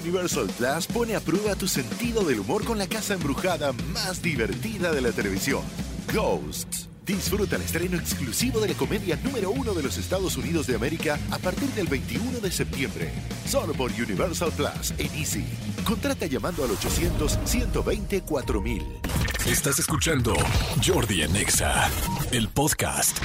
Universal Plus pone a prueba tu sentido del humor con la casa embrujada más divertida de la televisión, Ghosts. Disfruta el estreno exclusivo de la comedia número uno de los Estados Unidos de América a partir del 21 de septiembre. Solo por Universal Plus en Easy. Contrata llamando al 800-120-4000. Estás escuchando Jordi Anexa, el podcast.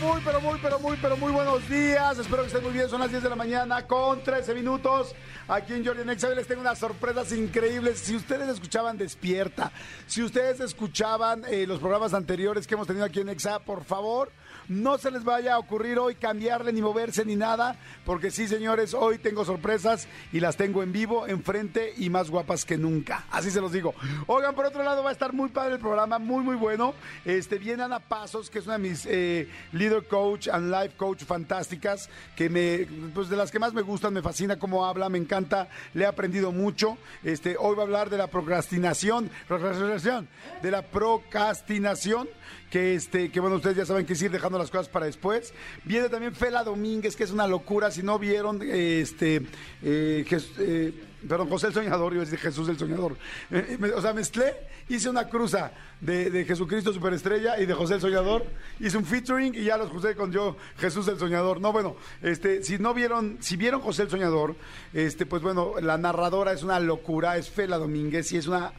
Muy, pero muy, pero muy, pero muy, buenos días. Espero que estén muy bien. Son las 10 de la mañana con 13 minutos. Aquí en Jordi Nexa les tengo unas sorpresas increíbles. Si ustedes escuchaban Despierta, si ustedes escuchaban eh, los programas anteriores que hemos tenido aquí en Nexa, por favor, no se les vaya a ocurrir hoy cambiarle ni moverse ni nada, porque sí, señores, hoy tengo sorpresas y las tengo en vivo, enfrente y más guapas que nunca. Así se los digo. Oigan, por otro lado, va a estar muy padre el programa, muy, muy bueno. Este, viene Ana Pasos, que es una de mis eh, leader coach and life coach fantásticas, que me, pues de las que más me gustan, me fascina cómo habla, me encanta, le he aprendido mucho. Este, hoy va a hablar de la procrastinación, procrastinación, de la procrastinación que este, que bueno, ustedes ya saben que es ir dejando las cosas para después. Viene también Fela Domínguez, que es una locura, si no vieron, este, eh, eh, perdón, José el Soñador, yo decir Jesús el Soñador. Eh, o sea, mezclé, hice una cruza de, de, Jesucristo Superestrella y de José el Soñador, hice un featuring y ya los puse con yo, Jesús el Soñador. No, bueno, este, si no vieron, si vieron José el Soñador, este, pues bueno, la narradora es una locura, es Fela Domínguez y es una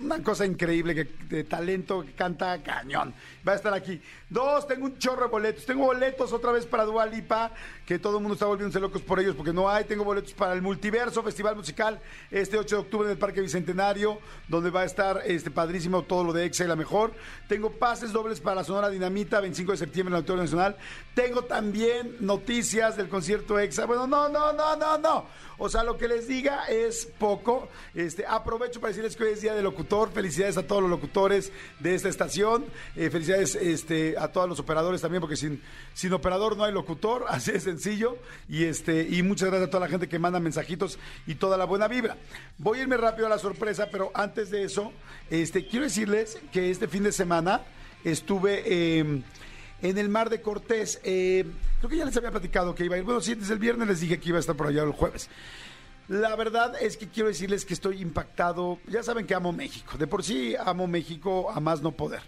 una cosa increíble que, de talento que canta cañón. Va a estar aquí. Dos, tengo un chorro de boletos. Tengo boletos otra vez para Dua Lipa, que todo el mundo está volviéndose locos por ellos porque no hay. Tengo boletos para el Multiverso Festival Musical este 8 de octubre en el Parque Bicentenario, donde va a estar este padrísimo todo lo de Exa y la mejor. Tengo pases dobles para la Sonora Dinamita, 25 de septiembre en el Auditorio Nacional. Tengo también noticias del concierto Exa. Bueno, no, no, no, no, no. O sea, lo que les diga es poco. Este, aprovecho para decirles que hoy es día de locutor. Felicidades a todos los locutores de esta estación. Eh, felicidades este, a todos los operadores también, porque sin, sin operador no hay locutor. Así de sencillo. Y, este, y muchas gracias a toda la gente que manda mensajitos y toda la buena vibra. Voy a irme rápido a la sorpresa, pero antes de eso, este, quiero decirles que este fin de semana estuve. Em, en el Mar de Cortés. Eh, creo que ya les había platicado que iba a ir. Bueno, sí, desde el viernes les dije que iba a estar por allá el jueves. La verdad es que quiero decirles que estoy impactado. Ya saben que amo México. De por sí amo México a más no poder.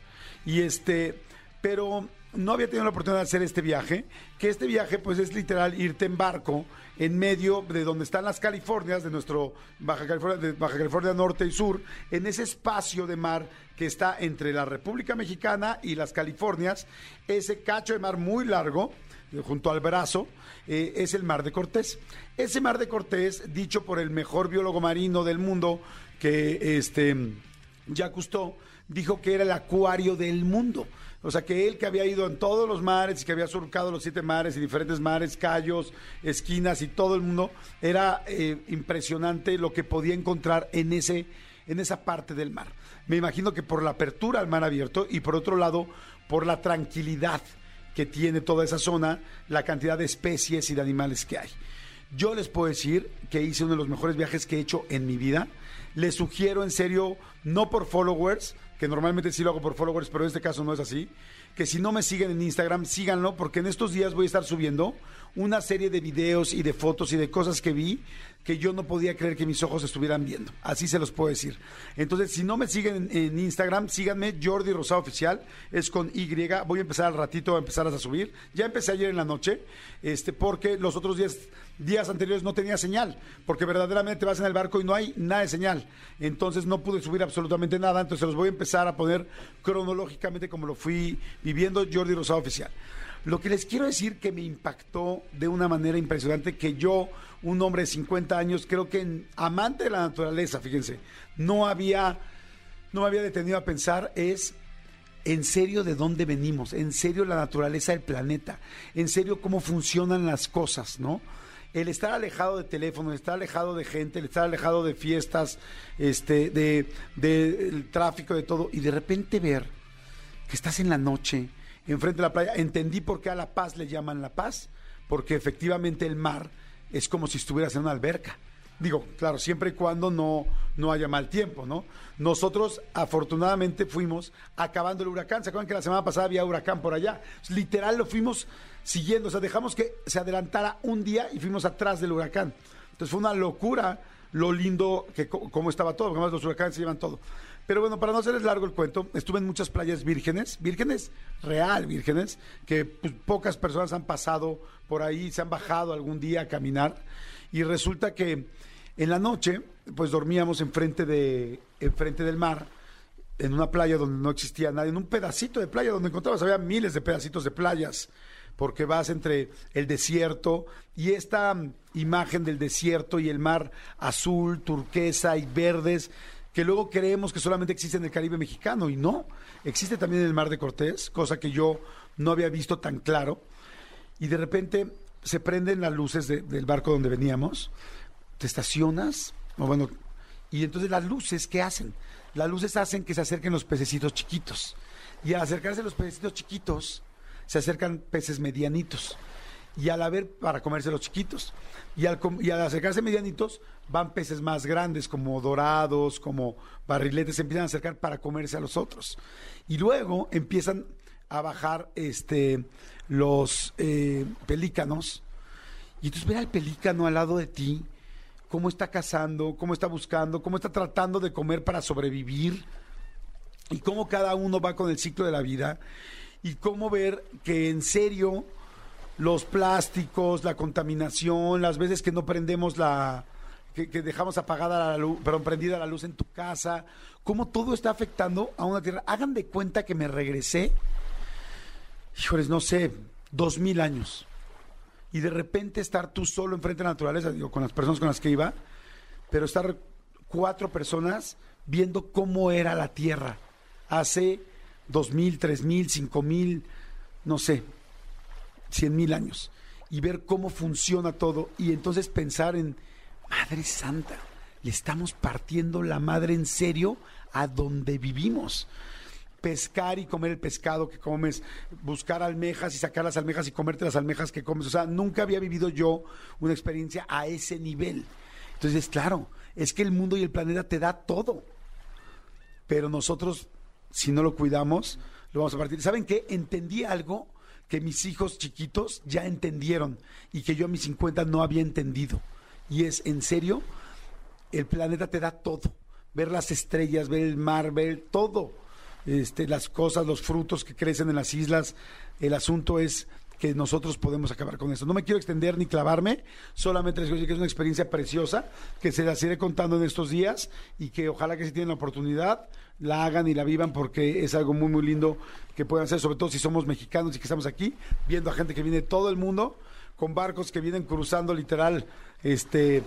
Y este, pero no había tenido la oportunidad de hacer este viaje, que este viaje pues es literal irte en barco en medio de donde están las Californias, de nuestro Baja California, de Baja California Norte y Sur, en ese espacio de mar que está entre la República Mexicana y las Californias, ese cacho de mar muy largo, junto al brazo, eh, es el Mar de Cortés. Ese Mar de Cortés, dicho por el mejor biólogo marino del mundo, que este, ya Cousteau, dijo que era el acuario del mundo. O sea, que él que había ido en todos los mares y que había surcado los siete mares y diferentes mares, callos, esquinas y todo el mundo, era eh, impresionante lo que podía encontrar en, ese, en esa parte del mar. Me imagino que por la apertura al mar abierto y por otro lado, por la tranquilidad que tiene toda esa zona, la cantidad de especies y de animales que hay. Yo les puedo decir que hice uno de los mejores viajes que he hecho en mi vida. Les sugiero en serio, no por followers, que normalmente sí lo hago por followers, pero en este caso no es así, que si no me siguen en Instagram, síganlo, porque en estos días voy a estar subiendo una serie de videos y de fotos y de cosas que vi que yo no podía creer que mis ojos estuvieran viendo. Así se los puedo decir. Entonces, si no me siguen en, Instagram, síganme, Jordi Rosado Oficial, es con Y. Voy a empezar al ratito a empezar a subir. Ya empecé ayer en la noche, este, porque los otros días, días anteriores no tenía señal, porque verdaderamente vas en el barco y no hay nada de señal. Entonces no pude subir absolutamente nada, entonces los voy a empezar a poner cronológicamente como lo fui viviendo Jordi Rosado Oficial. Lo que les quiero decir que me impactó de una manera impresionante, que yo, un hombre de 50 años, creo que amante de la naturaleza, fíjense, no había, no me había detenido a pensar, es en serio de dónde venimos, en serio la naturaleza del planeta, en serio cómo funcionan las cosas, ¿no? El estar alejado de teléfono, el estar alejado de gente, el estar alejado de fiestas, este, de, de tráfico, de todo, y de repente ver que estás en la noche, enfrente de la playa. Entendí por qué a La Paz le llaman La Paz, porque efectivamente el mar es como si estuvieras en una alberca. Digo, claro, siempre y cuando no, no haya mal tiempo, ¿no? Nosotros afortunadamente fuimos acabando el huracán. ¿Se acuerdan que la semana pasada había huracán por allá? Literal lo fuimos siguiendo, o sea, dejamos que se adelantara un día y fuimos atrás del huracán. Entonces fue una locura lo lindo que cómo estaba todo, porque además los huracanes se llevan todo. Pero bueno, para no hacerles largo el cuento, estuve en muchas playas vírgenes, vírgenes, real vírgenes, que pues, pocas personas han pasado por ahí, se han bajado algún día a caminar. Y resulta que en la noche, pues dormíamos enfrente, de, enfrente del mar, en una playa donde no existía nadie, en un pedacito de playa donde encontrabas, había miles de pedacitos de playas, porque vas entre el desierto y esta mm, imagen del desierto y el mar azul, turquesa y verdes, que luego creemos que solamente existe en el Caribe mexicano, y no, existe también en el mar de Cortés, cosa que yo no había visto tan claro, y de repente se prenden las luces de- del barco donde veníamos, te estacionas, o bueno, y entonces las luces, ¿qué hacen? Las luces hacen que se acerquen los pececitos chiquitos. Y al acercarse los pececitos chiquitos, se acercan peces medianitos. Y al haber, para comerse los chiquitos. Y al, y al acercarse medianitos, van peces más grandes, como dorados, como barriletes, se empiezan a acercar para comerse a los otros. Y luego empiezan a bajar este, los eh, pelícanos. Y entonces ver al pelícano al lado de ti, cómo está cazando, cómo está buscando, cómo está tratando de comer para sobrevivir y cómo cada uno va con el ciclo de la vida y cómo ver que en serio los plásticos, la contaminación, las veces que no prendemos la que, dejamos apagada la luz, perdón, prendida la luz en tu casa, cómo todo está afectando a una tierra. Hagan de cuenta que me regresé, híjoles, no sé, dos mil años y de repente estar tú solo enfrente de la naturaleza, digo, con las personas con las que iba, pero estar cuatro personas viendo cómo era la Tierra hace dos mil, tres mil, cinco mil, no sé, cien mil años y ver cómo funciona todo y entonces pensar en Madre Santa, le estamos partiendo la madre en serio a donde vivimos pescar y comer el pescado que comes, buscar almejas y sacar las almejas y comerte las almejas que comes. O sea, nunca había vivido yo una experiencia a ese nivel. Entonces, claro, es que el mundo y el planeta te da todo. Pero nosotros, si no lo cuidamos, lo vamos a partir. ¿Saben qué? Entendí algo que mis hijos chiquitos ya entendieron y que yo a mis 50 no había entendido. Y es, en serio, el planeta te da todo. Ver las estrellas, ver el mar, ver todo este, las cosas, los frutos que crecen en las islas. El asunto es que nosotros podemos acabar con eso. No me quiero extender ni clavarme, solamente les decir que es una experiencia preciosa, que se las iré contando en estos días y que ojalá que si tienen la oportunidad la hagan y la vivan porque es algo muy muy lindo que puedan hacer, sobre todo si somos mexicanos y que estamos aquí, viendo a gente que viene de todo el mundo, con barcos que vienen cruzando literal, este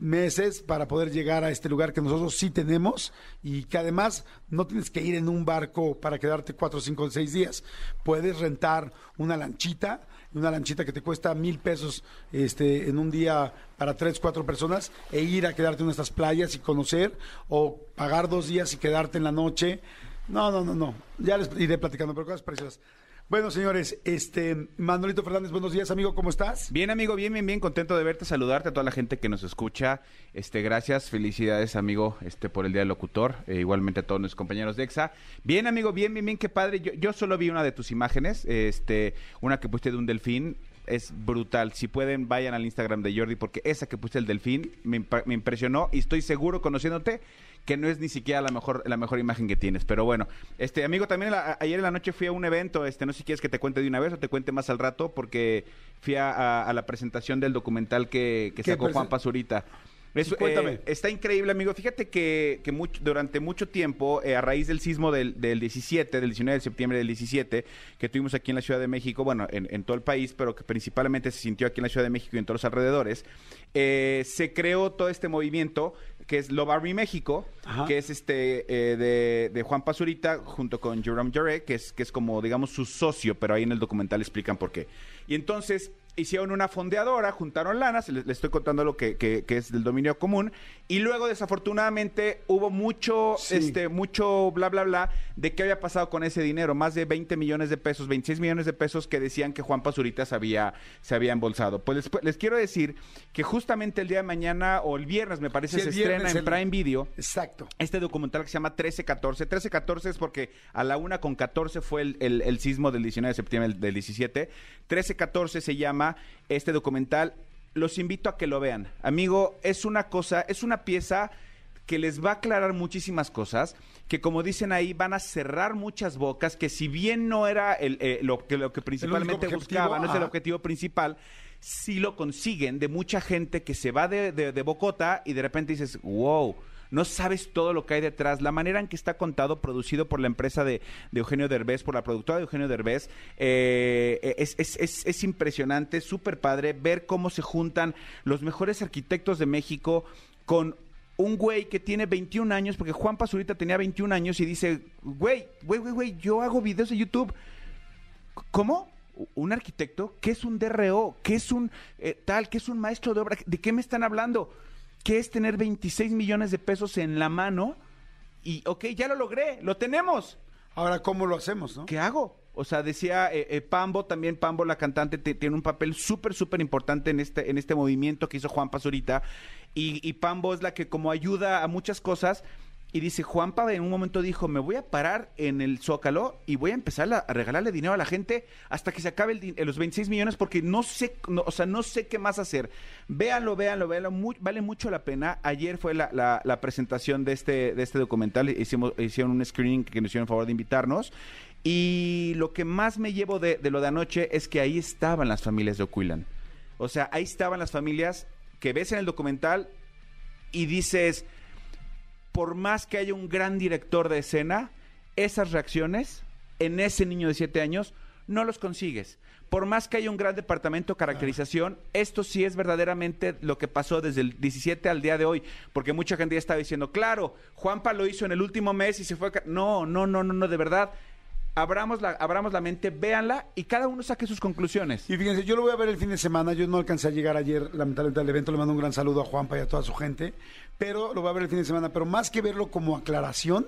meses para poder llegar a este lugar que nosotros sí tenemos y que además no tienes que ir en un barco para quedarte cuatro, cinco, seis días. Puedes rentar una lanchita, una lanchita que te cuesta mil pesos este, en un día para tres, cuatro personas e ir a quedarte en estas playas y conocer o pagar dos días y quedarte en la noche. No, no, no, no. Ya les iré platicando, pero cosas preciosas. Bueno, señores, este Manolito Fernández, buenos días, amigo, ¿cómo estás? Bien, amigo, bien, bien, bien, contento de verte, saludarte a toda la gente que nos escucha. Este, gracias, felicidades, amigo, este, por el Día del Locutor, eh, igualmente a todos nuestros compañeros de EXA. Bien, amigo, bien, bien, bien, qué padre. Yo, yo solo vi una de tus imágenes, este, una que pusiste de un delfín. Es brutal. Si pueden, vayan al Instagram de Jordi, porque esa que pusiste el delfín me impresionó y estoy seguro, conociéndote, que no es ni siquiera la mejor, la mejor imagen que tienes. Pero bueno, este amigo, también la- ayer en la noche fui a un evento, este, no sé si quieres que te cuente de una vez o te cuente más al rato, porque fui a, a- a la presentación del documental que, que ¿Qué sacó Juan Pazurita. Eso, Cuéntame. eh, está increíble, amigo. Fíjate que, que mucho- durante mucho tiempo, eh, a raíz del sismo del, del 17, del 19 de septiembre del 17, que tuvimos aquí en la Ciudad de México, bueno, en, en todo el país, pero que principalmente se sintió aquí en la Ciudad de México y en todos los alrededores, eh, se creó todo este movimiento que es Love Army México, Ajá. que es este eh, de, de Juan Pazurita junto con Jerome Jarre, que es, que es como, digamos, su socio, pero ahí en el documental explican por qué. Y entonces, hicieron una fondeadora, juntaron lanas, les, les estoy contando lo que, que- que es del dominio común, y luego desafortunadamente hubo mucho, Sí. este, mucho bla bla bla de qué había pasado con ese dinero, más de 20 millones de pesos, 26 millones de pesos que decían que Juan Pazurita se había, se había embolsado. Pues les, les quiero decir que justamente el día de mañana o el viernes me parece Sí, se estrena en el- Prime Video Exacto. este documental que se llama 1314. 1314 es porque a la una con 14 fue el, el- el sismo del 19 de septiembre del- del 17. 1314 se llama este documental. Los invito a que lo vean. Amigo, es una cosa, es una pieza que les va a aclarar muchísimas cosas, que como dicen ahí van a cerrar muchas bocas, que si bien no era el, eh, lo, que, lo que principalmente buscaban, no es el objetivo principal, sí lo consiguen de mucha gente que se va de, de, de Bocota y de repente dices, wow, no sabes todo lo que hay detrás. La manera en que está contado, producido por la empresa de, de Eugenio Derbez, por la productora de Eugenio Derbez, eh, es, es- es- es impresionante, súper padre ver cómo se juntan los mejores arquitectos de México con un güey que tiene 21 años, porque Juan Pazurita tenía 21 años y dice, güey, güey, güey, güey, yo hago videos de YouTube. ¿Cómo? ¿Un arquitecto? ¿Qué es un DRO? ¿Qué es un eh, tal? ¿Qué es un maestro de obra? ¿De qué me están hablando? ¿Qué es tener 26 millones de pesos en la mano? Y, ok, ya lo logré, lo tenemos. Ahora, ¿cómo lo hacemos, no? ¿Qué hago? O sea, decía eh, eh, Pambo, también Pambo, la cantante, te- tiene un papel súper, súper importante en este, en este movimiento que hizo Juan Pazurita. Y, y Pambo es la que como ayuda a muchas cosas. Y dice, Juanpa en un momento dijo, me voy a parar en el Zócalo y voy a empezar a, regalarle dinero a la gente hasta que se acabe el eh, los 26 millones porque no sé, no, o sea, no sé qué más hacer. Véanlo, véanlo, véanlo, vale mucho la pena. Ayer fue la, la- la presentación de este, de este documental, hicimos, hicieron un screening que nos hicieron el favor de invitarnos. Y lo que más me llevo de, de lo de anoche es que ahí estaban las familias de Oquilan. O sea, ahí estaban las familias que ves en el documental y dices, por más que haya un gran director de escena, esas reacciones en ese niño de 7 años no los consigues. Por más que haya un gran departamento de caracterización, esto sí es verdaderamente lo que pasó desde el 17 al día de hoy, porque mucha gente ya estaba diciendo, claro, Juanpa lo hizo en el último mes y se fue... a ca-". No, no, no, no, no, de verdad. Abramos la, abramos la mente, véanla y cada uno saque sus conclusiones. Y fíjense, yo lo voy a ver el fin de semana. Yo no alcancé a llegar ayer, lamentablemente, al evento. Le mando un gran saludo a Juanpa y a toda su gente. Pero lo voy a ver el fin de semana. Pero más que verlo como aclaración,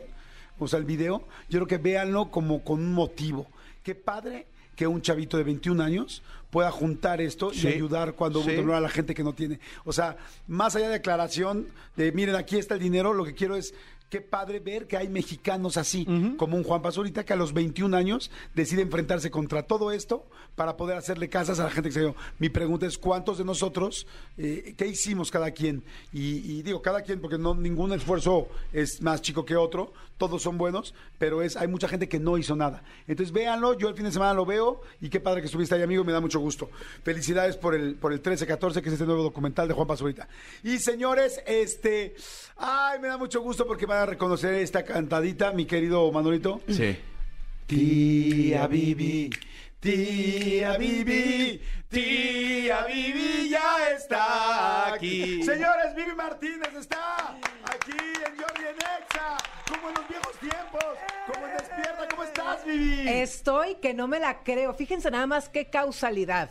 o sea, el video, yo creo que véanlo como con un motivo. Qué padre que un chavito de 21 años pueda juntar esto Sí. y ayudar cuando Sí. a la gente que no tiene. O sea, más allá de aclaración, de miren, aquí está el dinero, lo que quiero es qué padre ver que hay mexicanos así, como un Juan Pazurita que a los 21 años decide enfrentarse contra todo esto para poder hacerle casas a la gente que se dio. Mi pregunta es, ¿cuántos de nosotros, eh, qué hicimos cada quien? Y, y digo, cada quien, porque no ningún esfuerzo es más chico que otro, todos son buenos, pero es hay mucha gente que no hizo nada. Entonces véanlo, yo el fin de semana lo veo y qué padre que estuviste ahí, amigo, me da mucho gusto. Felicidades por el, por el 13-14, que es este nuevo documental de Juan Pazurita. Y señores, este, ay, me da mucho gusto porque van a reconocer esta cantadita, mi querido Manolito. Sí. Tía Bibi, tía Bibi, tía Bibi ya está aquí. Señores, Bibi Martínez está aquí en Jordi en Exa, como en los viejos tiempos, como en Despierta. ¿Cómo estás, Bibi? Estoy que no me la creo. Fíjense nada más qué causalidad.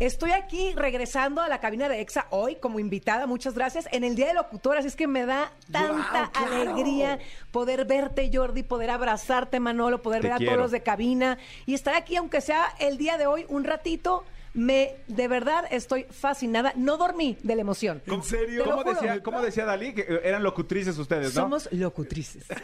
Estoy aquí regresando a la cabina de EXA hoy como invitada, muchas gracias, en el Día de Locutor, así es que me da tanta alegría poder verte, Jordi, poder abrazarte, Manolo, poder Te ver a quiero. todos los de cabina y estar aquí, aunque sea el día de hoy, un ratito. Me, de verdad, estoy fascinada. No dormí de la emoción. ¿En serio? ¿Cómo decía, cómo decía Dalí? Que eran locutrices ustedes, ¿no? Somos locutrices.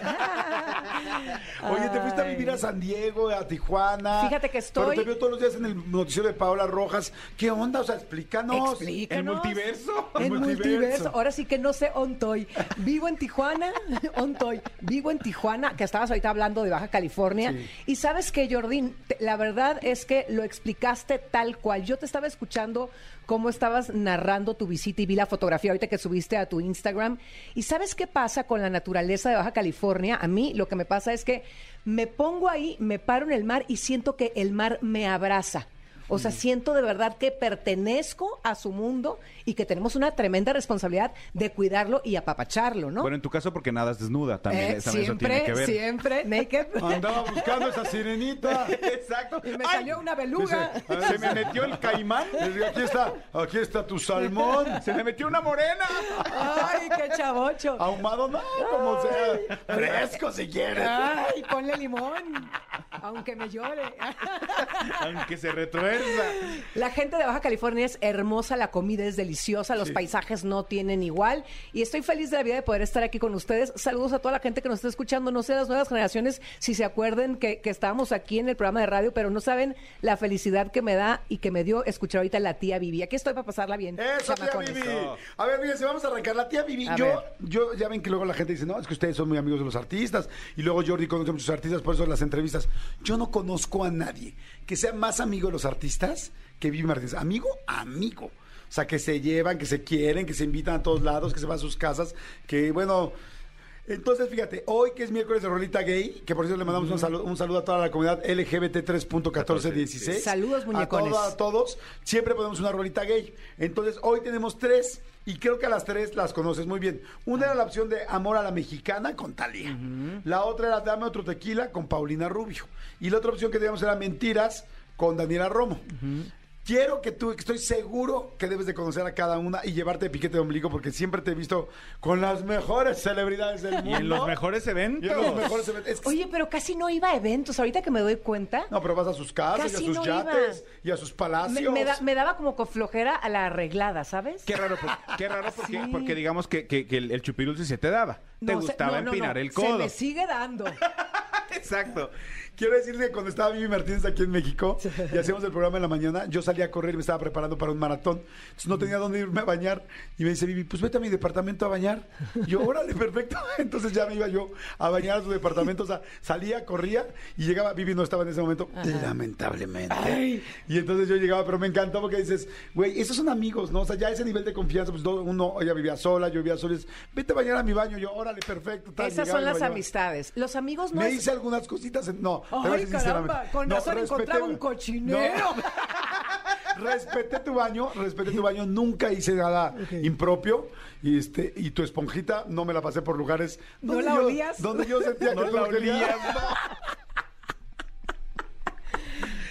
Oye, te fuiste a vivir a San Diego, a Tijuana. Fíjate que estoy- Pero te veo todos los días en el noticiero de Paola Rojas. ¿Qué onda? O sea, explícanos. Explícanos. ¿El multiverso? El multiverso. multiverso. Ahora sí que no sé ontoy. Vivo en Tijuana, ontoy. Vivo en Tijuana, que estabas ahorita hablando de Baja California. Sí. Y sabes que, Jordín, la verdad es que lo explicaste tal cual. Yo te estaba escuchando cómo estabas narrando tu visita y vi la fotografía ahorita que subiste a tu Instagram. ¿Y sabes qué pasa con la naturaleza de Baja California? A mí lo que me pasa es que me pongo ahí, me paro en el mar y siento que el mar me abraza. O sea, siento de verdad que pertenezco a su mundo y que tenemos una tremenda responsabilidad de cuidarlo y apapacharlo, ¿no? Bueno, en tu caso porque nadas desnuda también, Eh, también eso tiene siempre, que ver. siempre, naked. Andaba buscando esa sirenita. Exacto. Y me Ay, salió una beluga. Dice, Se me metió el caimán. Digo, aquí está, aquí está tu salmón. Se me metió una morena. Ay, qué chavocho. Ahumado, no, como sea. Fresco si quieres. Ay, ponle limón. Aunque me llore. Aunque se retuerza. La gente de Baja California es hermosa, la comida es deliciosa, los paisajes no tienen igual. Y estoy feliz de la vida de poder estar aquí con ustedes. Saludos a toda la gente que nos está escuchando. No sé las nuevas generaciones si se acuerden que, que estábamos aquí en el programa de radio, pero no saben la felicidad que me da y que me dio escuchar ahorita la tía Vivi. Aquí estoy para pasarla bien. Eso, tía. Vivi. A ver, fíjense, vamos a arrancar. La tía Vivi, A yo, ver. yo, ya ven que luego la gente dice, no, es que ustedes son muy amigos de los artistas. Y luego Jordi conoce a muchos artistas, por eso las entrevistas. Yo no conozco a nadie que sea más amigo de los artistas que Vivi Martínez. Amigo, amigo. O sea, que se llevan, que se quieren, que se invitan a todos lados, que se van a sus casas, que bueno... Entonces, fíjate, hoy que es miércoles de Rolita Gay, que por cierto le mandamos un, saludo, un saludo a toda la comunidad LGBT 3.1416. Saludos, muñecones. A, a todos. Siempre ponemos una rolita gay. Entonces, hoy tenemos tres. Y creo que a las tres las conoces muy bien. Una era la opción de Amor a la Mexicana con Talía. La otra era Dame otro tequila con Paulina Rubio. Y la otra opción que teníamos era Mentiras con Daniela Romo. Quiero que tú, que estoy seguro que debes de conocer a cada una y llevarte de piquete de ombligo porque siempre te he visto con las mejores celebridades del mundo. Y en los mejores Y eventos. en los mejores eventos. Es que- Oye, pero casi no iba a eventos. Ahorita que me doy cuenta. No, pero vas a sus casas Casi y a sus no yates iba. y a sus palacios. me da- me daba como con flojera a la arreglada, ¿sabes? Qué raro, por- qué raro porque, Sí. porque digamos que, que- que el, el chupirulce se te daba. te No, se- gustaba no, empinar no. el Se codo. me sigue dando. Exacto. Quiero decirle que cuando estaba Vivi Martínez aquí en México y hacíamos el programa en la mañana, yo salía a correr y me estaba preparando para un maratón. Entonces no tenía dónde irme a bañar. Y me dice Vivi, pues vete a mi departamento a bañar. Y yo, órale, perfecto. Entonces ya me iba yo a bañar a su departamento. O sea, salía, corría y llegaba. Vivi no estaba en ese momento, lamentablemente. Y entonces yo llegaba, pero me encantó porque dices, güey, esos son amigos, ¿no? O sea, ya ese nivel de confianza, pues uno, ella vivía sola, yo vivía sola. y dices, Vete a bañar a mi baño. Yo, órale, perfecto. tal. Esas Llegaba son las amistades. Los amigos no Me es- hice algunas cositas. en- No, Ay, caramba, con No, razón respeté- encontraba un cochinero. No. respeté tu baño, respeté tu baño, nunca hice nada impropio. Y este, y tu esponjita no me la pasé por lugares ¿No donde la yo, olías? donde yo sentía No que tú la olías,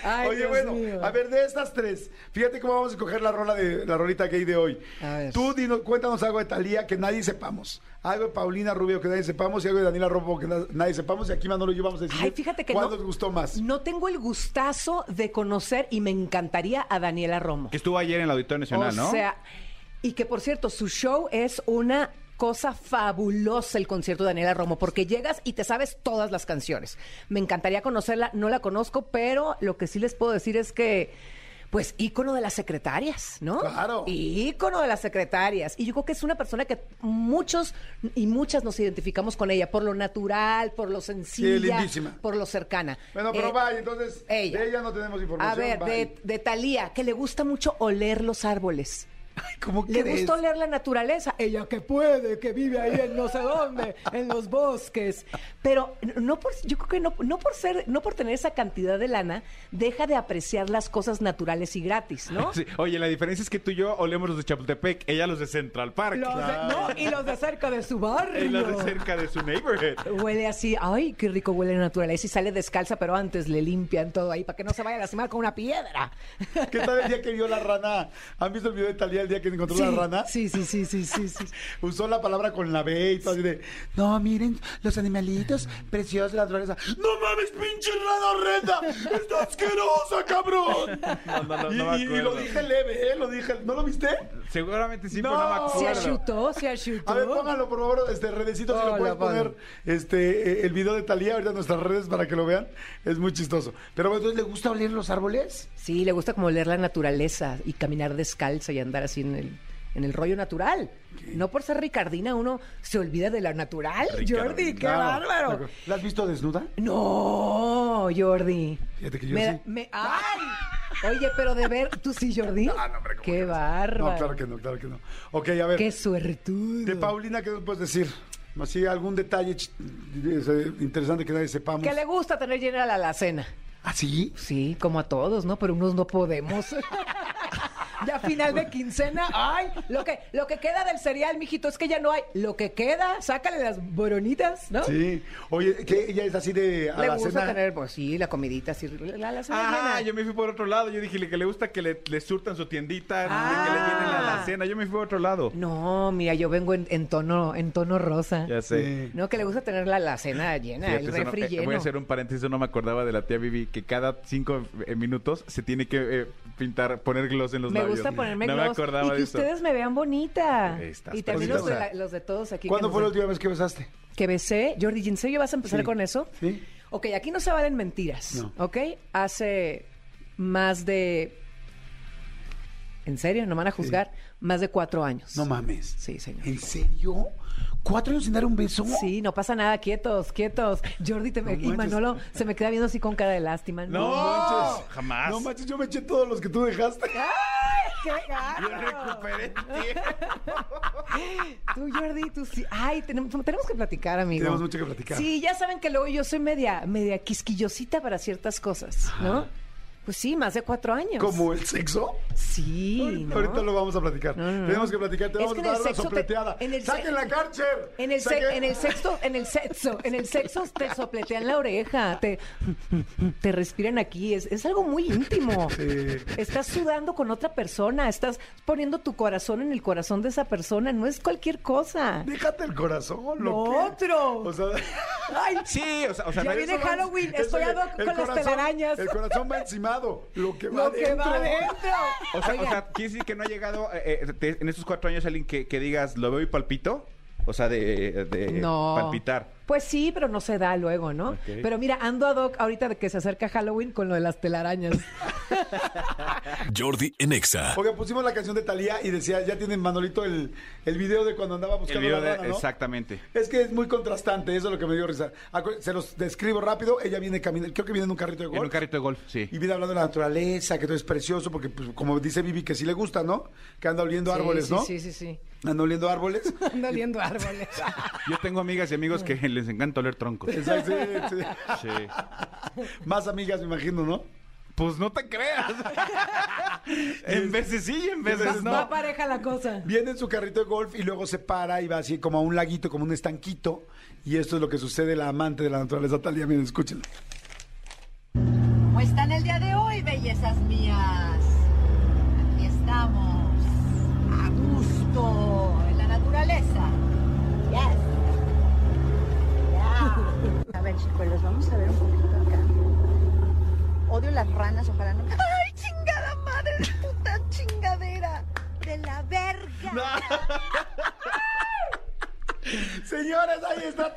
Ay, Oye, Dios bueno, mío. a ver, de estas tres, fíjate cómo vamos a escoger la rola de la rolita gay de hoy. A ver. Tú dinos, cuéntanos algo de Talía que nadie sepamos. Algo de Paulina Rubio que nadie sepamos y algo de Daniela Robo que na- nadie sepamos. Y aquí Manolo y yo vamos a decir Ay, fíjate que cuál no, nos gustó más. No tengo el gustazo de conocer y me encantaría a Daniela Romo. Que estuvo ayer en el Auditorio Nacional, o ¿no? sea, y que por cierto, su show es una cosa fabulosa el concierto de Daniela Romo, porque llegas y te sabes todas las canciones. Me encantaría conocerla, no la conozco, pero lo que sí les puedo decir es que, pues, ícono de las secretarias, ¿no? Claro. Ícono de las secretarias. Y yo creo que es una persona que muchos y muchas nos identificamos con ella, por lo natural, por lo sencilla, lindísima. por lo cercana. Bueno, pero Eh, vaya, entonces ella. de ella no tenemos información. A ver, bye. de, de Talía, que le gusta mucho oler los árboles. Ay, ¿cómo Le crees? gusta oler la naturaleza. Ella que puede, que vive ahí en no sé dónde, en los bosques. Pero no por, yo creo que no, no por ser, no por tener esa cantidad de lana, deja de apreciar las cosas naturales y gratis, ¿no? Sí. Oye, la diferencia es que tú y yo olemos los de Chapultepec, ella los de Central Park. Los de- no, y los de cerca de su barrio. Y los de cerca de su neighborhood. Huele así, ay, qué rico huele la naturaleza. Y sale descalza, pero antes le limpian todo ahí para que no se vaya a lastimar con una piedra. ¿Qué tal el día que vio la rana? ¿Han visto el video de Talía el día que encontró Sí, la rana? Sí, sí, sí, sí, sí, sí. Usó la palabra con la B y todo así de, no, miren, los animalitos preciosos de la naturaleza. ¡No mames, pinche rana horrenda! ¡Está asquerosa, cabrón! No, no, no, y, no me y- y lo dije leve, ¿eh? Lo dije, ¿no lo viste? Seguramente sí, No. pero no me Se achutó, se achutó. A ver, póngalo, por favor, este redecito, si lo puedes poner este, eh, el video de Talía ahorita en nuestras redes para que lo vean. Es muy chistoso. Pero bueno, entonces, ¿le gusta oler los árboles? Sí, le gusta como leer la naturaleza y caminar descalza y andar así en el, en el rollo natural. No por ser Ricardina uno se olvida de la natural. Jordi, qué Claro. bárbaro. ¿La has visto desnuda? No, Jordi. Fíjate que yo Me sí. ¡Ay! Oye, pero de ver, ¿tú sí, Jordi? Ah, no, hombre, ¿cómo Qué bárbaro. No, claro que no, claro que no. Ok, a ver. Qué suertudo. De Paulina, ¿qué nos puedes decir? Así, algún detalle interesante que nadie sepamos. Que le gusta tener llena la alacena. ¿Así? Sí, como a todos, ¿no? Pero unos no podemos. ya final de quincena, ay, lo que, lo que queda del cereal, mijito, es que ya no hay. Lo que queda, sácale las boronitas, ¿no? Sí. Oye, que ella es así de a Le la gusta cena. tener, pues sí, la comidita así, la, la cena Ah, yo me fui por otro lado. Yo dije que le gusta que le, le surtan su tiendita, Ah. que le llenen la, la cena. Yo me fui por otro lado. No, mira, yo vengo en, en tono, en tono rosa. Ya sé. No, que le gusta tener la, la cena llena, Fíjate, el no- refri eh, lleno. voy a hacer un paréntesis, no me acordaba de la tía Vivi que cada cinco eh, minutos se tiene que eh, pintar, poner gloss en los me labios. Gusta ponerme No me acordaba y de que eso. ustedes me vean bonita. Estás y también los de, preciosa. la- los de todos aquí. ¿Cuándo fue la última vez que besaste? Que besé. Jordi, ¿en serio vas a empezar Sí. con eso? Sí. Ok, aquí no se valen mentiras. No. ¿Ok? Hace más de. ¿En serio? ¿No me van a juzgar? Más de cuatro años. No mames. Sí, señor. ¿En serio? ¿Cuatro años sin dar un beso? Sí, no pasa nada, quietos, quietos. Jordi te me- No y. Manolo se me queda viendo así con cara de lástima. No, manches. jamás. No manches, yo me eché todos los que tú dejaste. ¡Ay, qué Yo gato! recuperé Tú, Jordi, tú sí. Ay, tenemos, tenemos que platicar, amigo. Tenemos mucho que platicar. Sí, ya saben que luego yo soy media, media quisquillosita para ciertas cosas, ¿no? Pues sí, más de cuatro años. ¿Como el sexo? Sí, Ahorita, ¿no? ahorita lo vamos a platicar. No, no, no. Tenemos que platicar, te Es vamos que a en el dar una sexo te- sopleteada. en el se- ¡Saquen la Karcher! En el, se- en el sexo, en el sexo, en el sexo te sopletean la oreja, te, te respiran aquí, es, es algo muy íntimo. Sí. Estás sudando con otra persona, estás poniendo tu corazón en el corazón de esa persona, no es cualquier cosa. Déjate el corazón, Lo otro. O sea, Ay, Sí, o sea, o sea, Ya no- viene Halloween, estoy hoc el con las telarañas. El corazón va Lo que va lo que va adentro. O sea, o sea, quiere decir que no ha llegado eh, eh, te- en estos cuatro años alguien que, que digas, lo veo y palpito. O sea, de, de No. palpitar. Pues sí, pero no se da luego, ¿no? Pero mira, ando ad hoc ahorita de que se acerca Halloween con lo de las telarañas. Jordi en Exa. Porque pusimos la canción de Talía y decía, ya tienen Manolito el, el video de cuando andaba El buscando video la de... rana, ¿no? Exactamente. Es que es muy contrastante, eso es lo que me dio risa. Se los describo rápido, ella viene caminando, creo que viene en un carrito de golf. En un carrito de golf, sí. Y viene hablando de la naturaleza, que todo es precioso, porque pues, como dice Vivi que sí le gusta, ¿no? Que anda oliendo árboles, sí, ¿no? Sí, sí, sí. Anda oliendo árboles. Ando oliendo árboles. Yo tengo amigas y amigos que les encanta oler troncos. Exacto, sí, sí. Sí. Más amigas, me imagino, ¿no? Pues no te creas. en veces sí y en veces no. Va pareja la cosa. Viene en su carrito de golf y luego se para y va así como a un laguito, como un estanquito. Y esto es lo que sucede la amante de la naturaleza, Talía. Miren, escúchenlo. ¿Cómo están el día de hoy, bellezas mías? Aquí estamos, a gusto, en la naturaleza. Yes. A ver, chicuelos, vamos a ver un poquito acá. Odio las ranas, ojalá no... ¡Ay, chingada madre de puta chingadera! ¡De la verga! Señores, ahí está.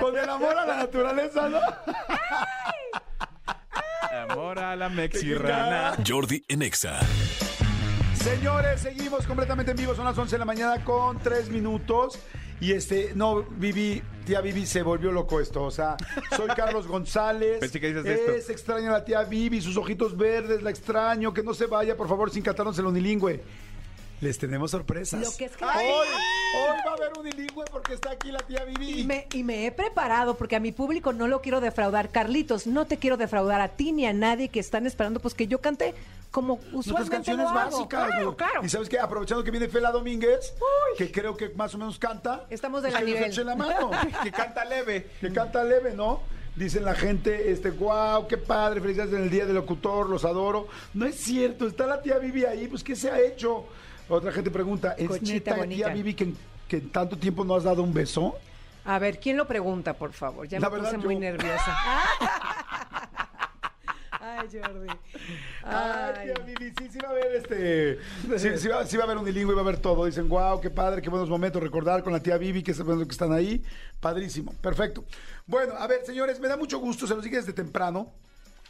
Con el amor a la naturaleza, ¿no? Amor a la mexirrana. Jordi en Exa. Señores, seguimos completamente en vivo. Son las 11 de la mañana con 3 minutos. Y este, no, Vivi, tía Vivi se volvió loco esto. O sea, soy Carlos González. Pensé que dices Es esto. extraña la tía Vivi, sus ojitos verdes, la extraño. Que no se vaya, por favor, sin cantarnos el unilingüe. Les tenemos sorpresas. Lo que es que- Hoy, hoy va a haber unilingüe porque está aquí la tía Vivi. Y me, y me he preparado porque a mi público no lo quiero defraudar. Carlitos, no te quiero defraudar a ti ni a nadie que están esperando pues que yo cante como usualmente canciones lo hago. básicas. Claro, ¿no? claro. Y sabes qué, aprovechando que viene Fela Domínguez, que creo que más o menos canta. Estamos de pues la que nos nivel. eche la mano. Que canta leve. que canta leve, ¿no? Dicen la gente, este, wow, qué padre, felicidades en el día del locutor, los adoro. No es cierto, está la tía Vivi ahí, pues ¿qué se ha hecho? Otra gente pregunta, ¿es Cochita neta bonita. tía Vivi que, en- que en tanto tiempo no has dado un beso? A ver, ¿quién lo pregunta, por favor? Ya La me verdad, puse muy yo. nerviosa. Ay, Jordi. Ay, tía Vivi, sí, sí va a haber este. Sí, sí va, sí va a haber un bilingüe, va a haber todo. Dicen, wow, qué padre, qué buenos momentos recordar con la tía Vivi, que sabemos que están ahí. Padrísimo, perfecto. Bueno, a ver, señores, me da mucho gusto, se los dije desde temprano.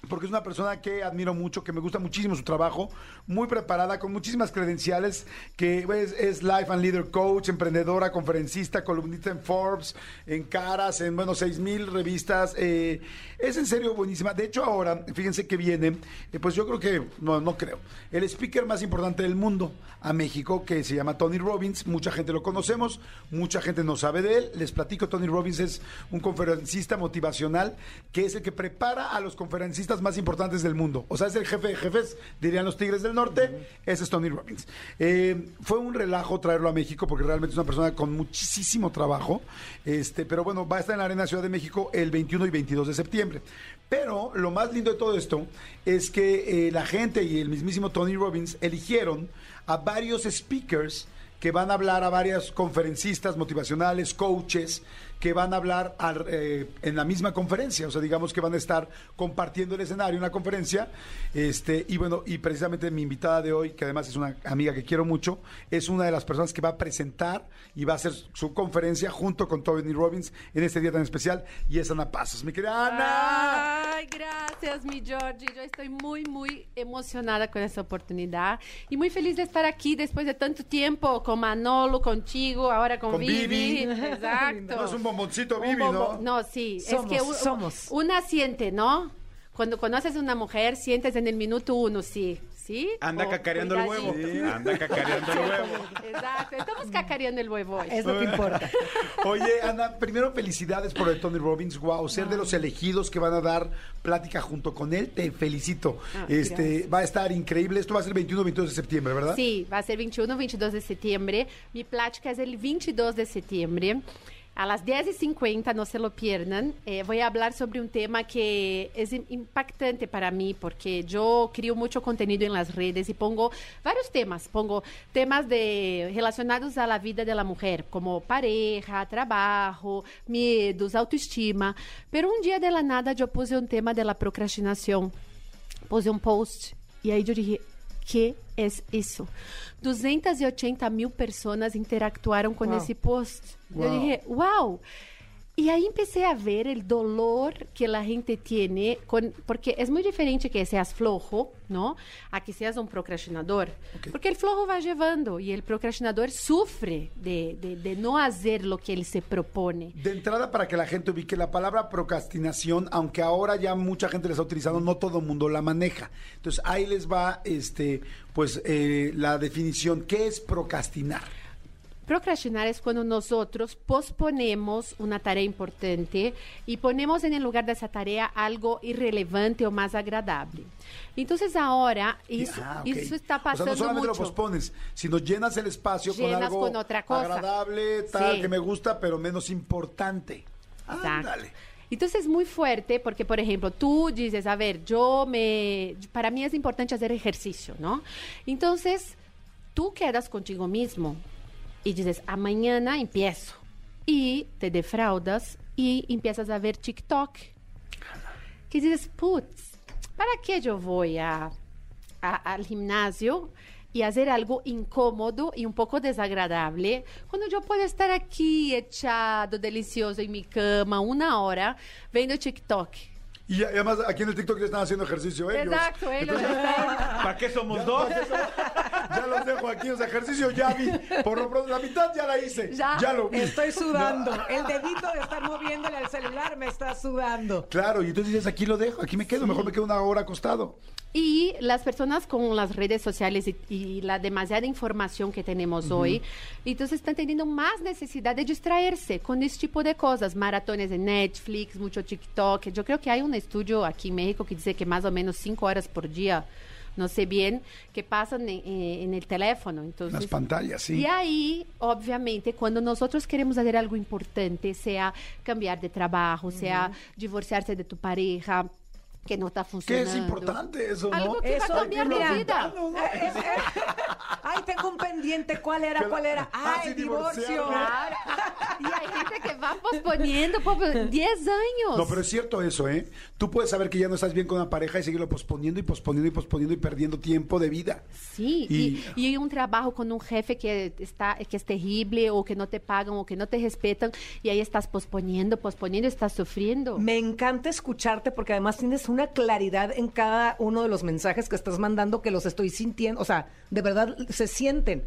Porque es una persona que admiro mucho, que me gusta muchísimo su trabajo, muy preparada, con muchísimas credenciales, que es, es Life and Leader Coach, emprendedora, conferencista, columnista en Forbes, en Caras, en, bueno, seis mil revistas. eh, es en serio buenísima. De hecho, ahora, fíjense que viene, eh, pues yo creo que, no, no creo, el speaker más importante del mundo a México, que se llama Tony Robbins. Mucha gente lo conocemos, mucha gente no sabe de él. Les platico, Tony Robbins es un conferencista motivacional que es el que prepara a los conferencistas más importantes del mundo. O sea, es el jefe de jefes, dirían los Tigres del Norte. Ese es Tony Robbins. Eh, fue un relajo traerlo a México porque realmente es una persona con muchísimo trabajo. Este, pero bueno, va a estar en la Arena Ciudad de México el 21 y 22 de septiembre. Pero lo más lindo de todo esto es que eh, la gente y el mismísimo Tony Robbins eligieron a varios speakers que van a hablar a varias conferencistas motivacionales, coaches, que van a hablar al- eh, en la misma conferencia. O sea, digamos que van a estar compartiendo el escenario en la conferencia. Este, y bueno, y precisamente mi invitada de hoy, que además es una amiga que quiero mucho, es una de las personas que va a presentar y va a hacer su conferencia junto con Tony Robbins en este día tan especial. Y es Ana Pasos. Mi querida Ana. Ay, gracias, mi Georgie. Yo estoy muy, muy emocionada con esta oportunidad y muy feliz de estar aquí después de tanto tiempo con Manolo, contigo, ahora con, Con Vivi. Exacto. No es un bomboncito, bombo- ¿no? No, sí. Somos, es que somos. una siente, ¿no? Cuando conoces a una mujer, sientes en el minuto uno, sí. ¿Sí? Anda O cacareando el huevo. Anda cacareando el huevo. Exacto. Estamos cacareando el huevo hoy. Es lo que importa. Oye, Ana, primero felicidades por el Tony Robbins. Wow, ser de los elegidos que van a dar plática junto con él, te felicito. Ah, este va a estar increíble. Esto va a ser 21 22 de septiembre, ¿verdad? Sí, va a ser 21, 22 de septiembre. Mi plática es el 22 de septiembre. A las 10.50, no se lo pierdan. Eh, hablar sobre un tema que im- impactante para mí porque yo creo mucho contenido en las redes y pongo varios temas. Pongo temas de, relacionados a la vida de la mujer, como pareja, trabajo, miedos, autoestima. Pero un día de la nada yo puse un tema de la procrastinación. Puse um post e aí eu dije, que é isso? 280 mil pessoas interactuaram com Uau. esse post. Uau. Eu dije, uau! E aí empecé a ver el dolor que la gente tiene, con, porque es muy diferente que seas flojo, ¿no? A que seas un procrastinador. Ok. Porque el flojo va llevando y el procrastinador sufre de, de, de no hacer lo que él se propone. De entrada, para que la gente ubique la palabra procrastinación, aunque ahora ya mucha gente la está utilizando, no todo el mundo la maneja. Entonces, ahí les va este, pues, eh, la definición. ¿Qué es procrastinar? Procrastinar es cuando nosotros posponemos una tarea importante y ponemos en el lugar de esa tarea algo irrelevante o más agradable. Entonces ahora eso, Ah, ok. eso está O sea, pasando no solamente mucho. lo pospones, sino llenas el espacio con Llenas algo con otra cosa. agradable, tal, Sí. que me gusta, pero menos importante. Ándale. Entonces es muy fuerte porque, por ejemplo, tú dices, a ver, yo me, para mí es importante hacer ejercicio, ¿no? Entonces, tú quedas contigo mismo y dices, mañana empiezo. Y te defraudas y empiezas a ver TikTok. Que dices, putz, ¿para qué yo voy a, a- al gimnasio y hacer algo incómodo y un poco desagradable cuando yo puedo estar aquí echado, delicioso en mi cama, una hora, viendo TikTok? Y además, aquí en el TikTok ya están haciendo ejercicio ellos. Exacto, ellos Entonces, ¿Para qué somos dos? ya los dejo aquí, o sea, ejercicio ya vi. Por lo pronto, la mitad ya la hice. Ya, Ya. lo vi. Estoy sudando. El dedito de estar moviéndole al celular me está sudando. Claro, y entonces dices, aquí lo dejo, aquí me quedo, mejor me quedo una hora acostado. Y las personas con las redes sociales y, y la demasiada información que tenemos hoy, entonces están teniendo más necesidad de distraerse con este tipo de cosas, maratones de Netflix, mucho TikTok. Yo creo que hay un estudio aquí en México que dice que más o menos cinco horas por día, no sé bien, que pasan en, en el teléfono. Entonces, Las pantallas, sí. Y ahí, obviamente, cuando nosotros queremos hacer algo importante, sea cambiar de trabajo, sea divorciarse de tu pareja, que no está ¿Qué funcionando. es importante eso, no? Algo que va Eso, a cambiar mi vida. No, no. Ay, tengo un pendiente. ¿Cuál era? Que- ¿Cuál era? Ah, Ay, divorcio. Claro. Y hay gente que va posponiendo por 10 años. No, pero es cierto eso, ¿eh? Tú puedes saber que ya no estás bien con una pareja y seguirlo posponiendo y posponiendo y posponiendo y perdiendo tiempo de vida. Sí, Y- y, un trabajo con un jefe que está que es terrible o que no te pagan o que no te respetan y ahí estás posponiendo, posponiendo, estás sufriendo. Me encanta escucharte porque además tienes una claridad en cada uno de los mensajes que estás mandando que los estoy sintiendo, o sea, de verdad se sienten.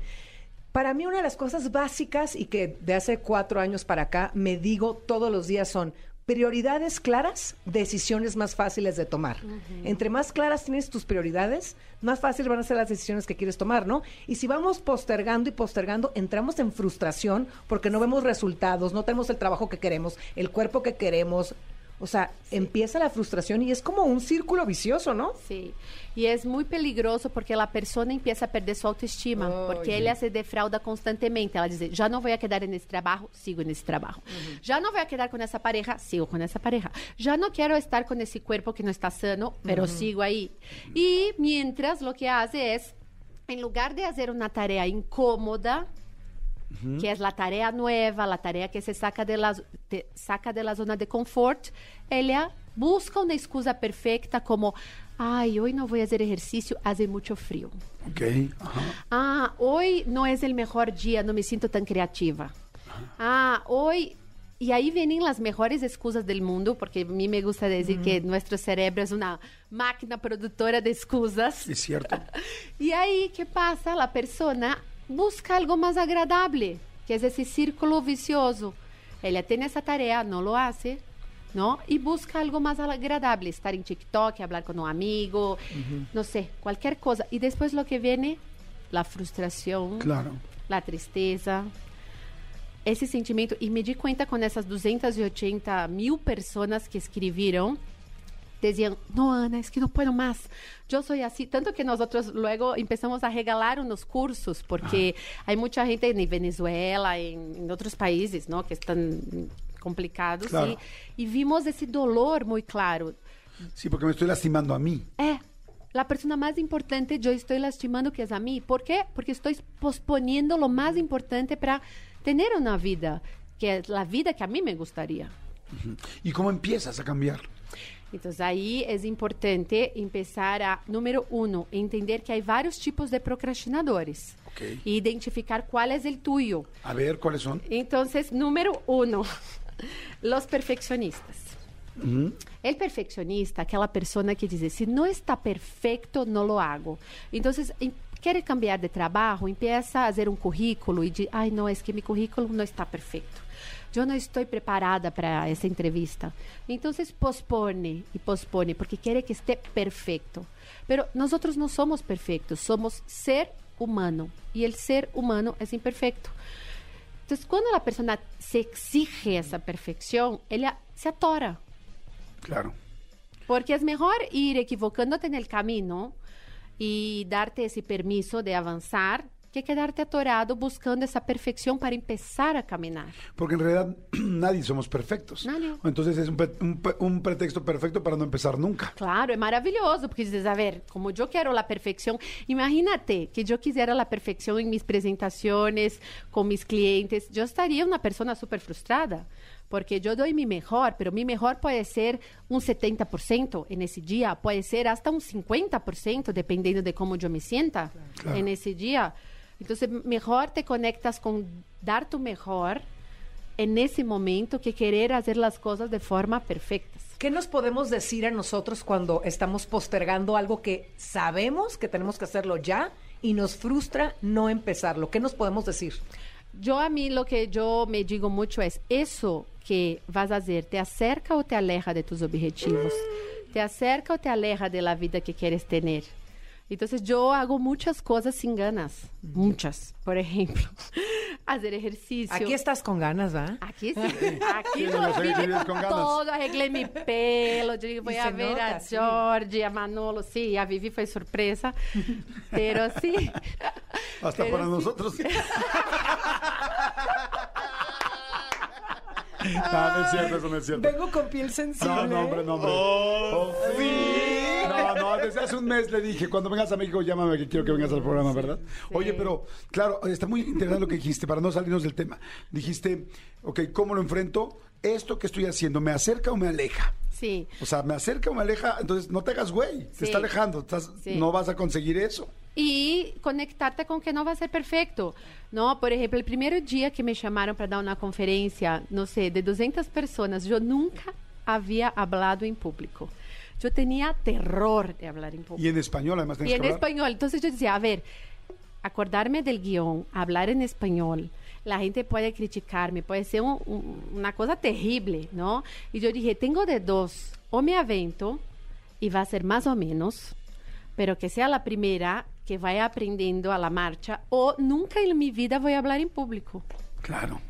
Para mí una de las cosas básicas y que de hace cuatro años para acá me digo todos los días son prioridades claras, decisiones más fáciles de tomar. Entre más claras tienes tus prioridades, más fácil van a ser las decisiones que quieres tomar, ¿no? Y si vamos postergando y postergando, entramos en frustración porque no vemos resultados, no tenemos el trabajo que queremos, el cuerpo que queremos. O sea, empieza la frustración y es como un círculo vicioso, ¿no? Sí. Y es muy peligroso porque la persona empieza a perder su autoestima, Ay. porque ella se defrauda constantemente. Ela diz, já não vou a quedar nesse trabalho, sigo nesse trabalho. Já não vou a quedar com essa pareja, sigo com essa pareja. Já não quero estar com esse cuerpo que não está sano, pero sigo aí. E mientras lo que hace es, en lugar de hacer una tarea incómoda, que es la tarea nueva, la tarea que se saca de la, te saca de la zona de confort, ella busca una excusa perfecta como, ay, hoy no voy a hacer ejercicio, hace mucho frío. Ok. Ajá. Ah, hoy no es el mejor día, no me siento tan creativa. Ah, hoy... Y ahí vienen las mejores excusas del mundo, porque a mí me gusta decir que nuestro cerebro es una máquina productora de excusas. Es cierto. Y ahí, ¿qué pasa? La persona busca algo más agradable, que es ese círculo vicioso. Ella tiene esa tarea, no lo hace, ¿no? Y busca algo más agradable, estar en TikTok, hablar con un amigo, no sé, cualquier cosa. Y después lo que viene, la frustración, Claro. la tristeza, esse sentimento. E me di conta com essas 280 mil pessoas que escreveram, diziam, no, Ana, es que no puedo más. Yo soy así. Tanto que nosotros luego empezamos a regalar unos cursos, porque hay mucha gente en Venezuela, en, en otros países, ¿no? Que están complicados. Claro. Y, y vimos ese dolor muy claro. Sí, porque me estoy lastimando a mí. É. La persona más importante yo estoy lastimando que es a mí. ¿Por qué? Porque estoy posponiendo lo más importante para tener una vida, que es la vida que a mí me gustaría. ¿Y cómo empiezas a cambiar? Entonces ahí es importante empezar a, número uno, entender que hay varios tipos de procrastinadores. Y identificar cuál es el tuyo. A ver, ¿cuáles son? Entonces, número uno, los perfeccionistas. El perfeccionista, aquela persona que diz, se não está perfeito, não lo hago. Então, quer cambiar de trabalho, empieza a fazer um currículo e diz, ai, não, é que meu currículo não está perfeito. Eu não estou preparada para essa entrevista. Então, pospone e pospone, porque quer que esté perfeito. Pero nós não somos perfeitos, somos ser humano. E o ser humano é imperfeito. Entonces, cuando la persona se exige esa perfección, ella se atora. Claro. Porque es mejor ir equivocándote en el camino y darte ese permiso de avanzar que quedarte atorado buscando esa perfección para empezar a caminar. Porque en realidad nadie somos perfectos. Nadie. Entonces es un, un un pretexto perfecto para no empezar nunca. Claro, es maravilloso, porque dices, a ver, como yo quiero la perfección, imagínate que yo quisiera la perfección en mis presentaciones, con mis clientes, yo estaría una persona súper frustrada, porque yo doy mi mejor, pero mi mejor puede ser un 70% en ese día, puede ser hasta un 50%, dependiendo de cómo yo me sienta Claro. en ese día. Entonces, mejor te conectas con dar tu mejor en ese momento que querer hacer las cosas de forma perfectas. ¿Qué nos podemos decir a nosotros cuando estamos postergando algo que sabemos que tenemos que hacerlo ya y nos frustra no empezarlo? ¿Qué nos podemos decir? Yo a mí lo que yo me digo mucho es, eso que vas a hacer, ¿te acerca o te aleja de tus objetivos? ¿Te acerca o te aleja de la vida que quieres tener? Entonces yo hago muchas cosas sin ganas, muchas. Por ejemplo, hacer ejercicio. Aquí estás con ganas, ¿va? Aquí sí, aquí Sí, yo no sé si vine vienes con con ganas. todo, arreglé mi pelo, yo voy a ver nota, a sí. Georgie, a Manolo, sí, a Vivi fue sorpresa, pero sí. Hasta Pero para sí. nosotros. no, no es cierto, eso no es cierto. Vengo con piel sensible. No, no, hombre, no, hombre. Oh, sí. No, no, desde hace un mes le dije, cuando vengas a México, llámame que quiero que vengas al programa, ¿verdad? Oye, pero, claro, está muy interesante lo que dijiste, para no salirnos del tema. Dijiste, ok, ¿cómo lo enfrento? ¿Esto que estoy haciendo me acerca o me aleja? Sí. O sea, me acerca o me aleja, entonces no te hagas güey, te está alejando, estás, Sí. no vas a conseguir eso. e conectarte com que não vai ser perfeito. Não, por exemplo, o primeiro dia que me chamaram para dar uma conferência, não sei, de 200 pessoas, eu nunca havia hablado em público. Yo tenía terror de hablar en público. Y en español, además, Y en que español. Entonces yo decía, a ver, acordarme del guion, hablar en español. La gente puede criticarme, puede ser un- un- una cosa terrible, ¿no? Y yo dije, tengo de dos, o me avento y va a ser más o menos, pero que sea la primera que vaya aprendiendo a la marcha, o nunca en mi vida voy a hablar en público. Claro.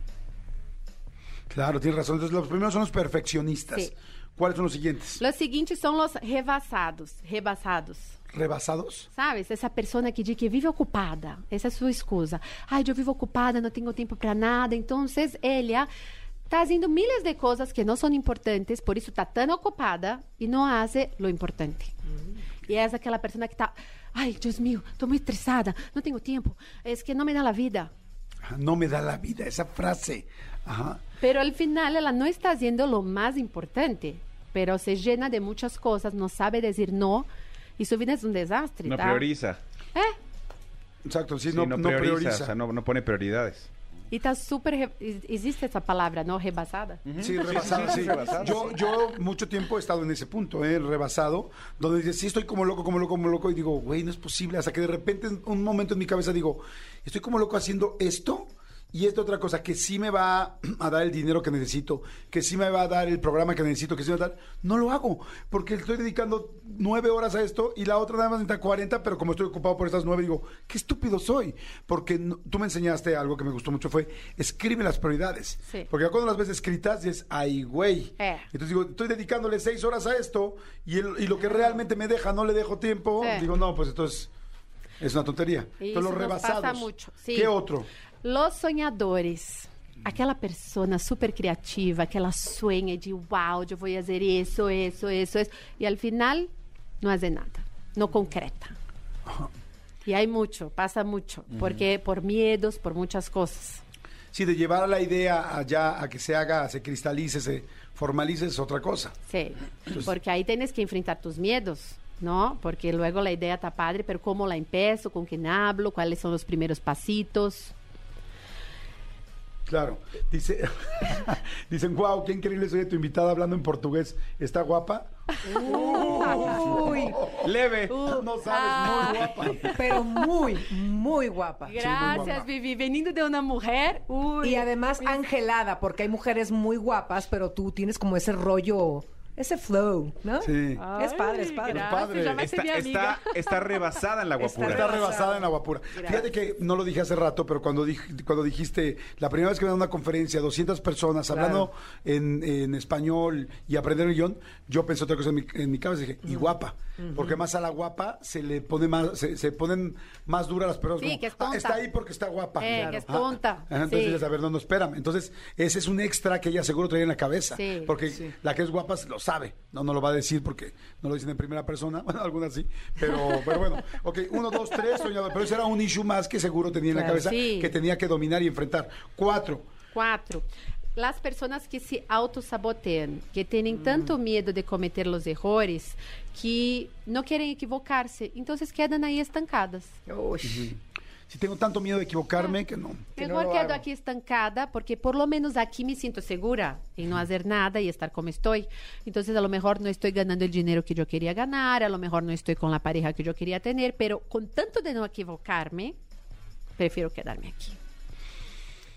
Claro, tienes razón. Entonces, los primeros son los perfeccionistas. Sí. ¿Cuáles son los siguientes? Los siguientes son los rebasados, rebasados. ¿Rebasados? Sabes? Essa pessoa que diz que vive ocupada. Essa é a sua excusa. Ai, eu vivo ocupada, não tenho tempo para nada. Então, ela está fazendo milhares de coisas que não são importantes, por isso está tão ocupada e não faz lo importante. E é aquela pessoa que está, ai, Deus meu, estou muito estressada, não tenho tempo, é que não me dá a vida. No me da la vida, esa frase. Ajá. Pero al final ela no está haciendo lo más importante, pero se llena de muchas cosas, no sabe decir no, y su vida es un desastre. No ¿tá? prioriza. Eh, Exacto, sí, Sí, no, no, no prioriza, prioriza. o sea, no, no pone prioridades. y está súper, existe esa palabra, ¿no? Rebasada. Sí, rebasado, sí. Yo, yo mucho tiempo he estado en ese punto, ¿eh? rebasado, donde dices, sí, estoy como loco, como loco, como loco, y digo, güey, no es posible. Hasta que de repente, en un momento en mi cabeza digo, estoy como loco haciendo esto y esta otra cosa que sí me va a dar el dinero que necesito, que sí me va a dar el programa que necesito, que sí me va a dar, no lo hago, porque estoy dedicando nueve horas a esto y la otra nada más necesita 40, pero como estoy ocupado por estas nueve, digo, qué estúpido soy, porque no- tú me enseñaste algo que me gustó mucho, fue escribe las prioridades, Sí. porque ya cuando las ves escritas dices, ay, güey, Eh. entonces digo, estoy dedicándole seis horas a esto y, el- y lo que realmente me deja no le dejo tiempo. Digo, no, pues entonces es una tontería. Y Entonces, los rebasados. pasa mucho, sí. ¿Qué otro? Los sonhadores. Aquela persona super criativa que ela sonha de wow, eu vou fazer isso, isso, isso, isso. E al final não hace nada, não concreta. Y hay mucho, pasa mucho, porque por miedos, por muchas cosas. Sí, de llevar la idea allá a que se haga, se cristalice, se formalice es otra cosa. Sí, porque ahí tienes que enfrentar tus miedos, ¿no? Porque luego la idea está padre, pero ¿cómo la empiezo? ¿Con quién hablo? ¿Cuáles son los primeros pasitos? Claro. Dice, dicen, wow, qué increíble soy tu invitada hablando en portugués. ¿Está guapa? Uy, Leve. no sabes, ah. muy guapa. pero muy, muy guapa. Gracias, guapa. Vivi. Veniendo de una mujer, uy. Y además angelada, porque hay mujeres muy guapas, pero tú tienes como ese rollo, ese flow, ¿no? Sí. Es padre, es padre. gracias, padre. ya me Está, hace mi amiga. está, está rebasada en la guapura. Está rebasada en la guapura. Fíjate que no lo dije hace rato, pero cuando, dij- cuando dijiste, la primera vez que me dan una conferencia, 200 personas Claro. hablando en, en español y aprender el guion, yo pensé otra cosa en mi, en mi cabeza y dije, y guapa. Porque más a la guapa se le pone más, se, se ponen más duras las personas. Sí, como, que es "Ah, tonta". está ahí porque está guapa. Eh, que es tonta. Ajá, Entonces Sí. dices, a ver, no, no, espérame. Entonces, ese es un extra que ella seguro traía en la cabeza. Sí. Porque la que es guapa lo sabe. No, no lo va a decir porque no lo dicen en primera persona. Bueno, algunas sí. Pero, pero bueno, ok, uno, dos, tres, soñador. Pero ese era un issue más que seguro tenía en la cabeza que tenía que dominar y enfrentar. Cuatro. Cuatro. Las personas que se autosabotean, que tienen tanto miedo de cometer los errores, que no quieren equivocarse, entonces quedan ahí estancadas. Uy. Si tengo tanto miedo de equivocarme que no. Que no Mejor lo quedo hago. aquí estancada, porque por lo menos aquí me siento segura en no hacer nada y estar como estoy. Entonces, a lo mejor no estoy ganando el dinero que yo quería ganar, a lo mejor no estoy con la pareja que yo quería tener, pero con tanto de no equivocarme, prefiero quedarme aquí.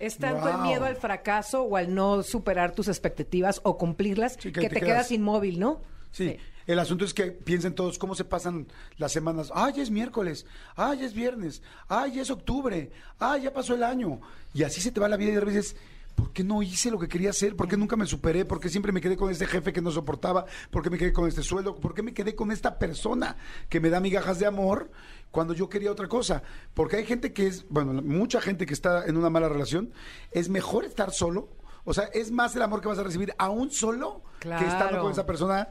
Es tanto el miedo al fracaso o al no superar tus expectativas o cumplirlas Sí, que, que te, quedas quedas- inmóvil, ¿no? Sí. El asunto es que piensen todos cómo se pasan las semanas. Ay, ya es miércoles. Ay, ya es viernes. Ay, ya es octubre. Ay, ya pasó el año. Y así se te va la vida y de dices, ¿por qué no hice lo que quería hacer? ¿Por qué nunca me superé? ¿Por qué siempre me quedé con este jefe que no soportaba? ¿Por qué me quedé con este sueldo? ¿Por qué me quedé con esta persona que me da migajas de amor cuando yo quería otra cosa? Porque hay gente que es, bueno, mucha gente que está en una mala relación, es mejor estar solo. O sea, es más el amor que vas a recibir aún solo que estando con esa persona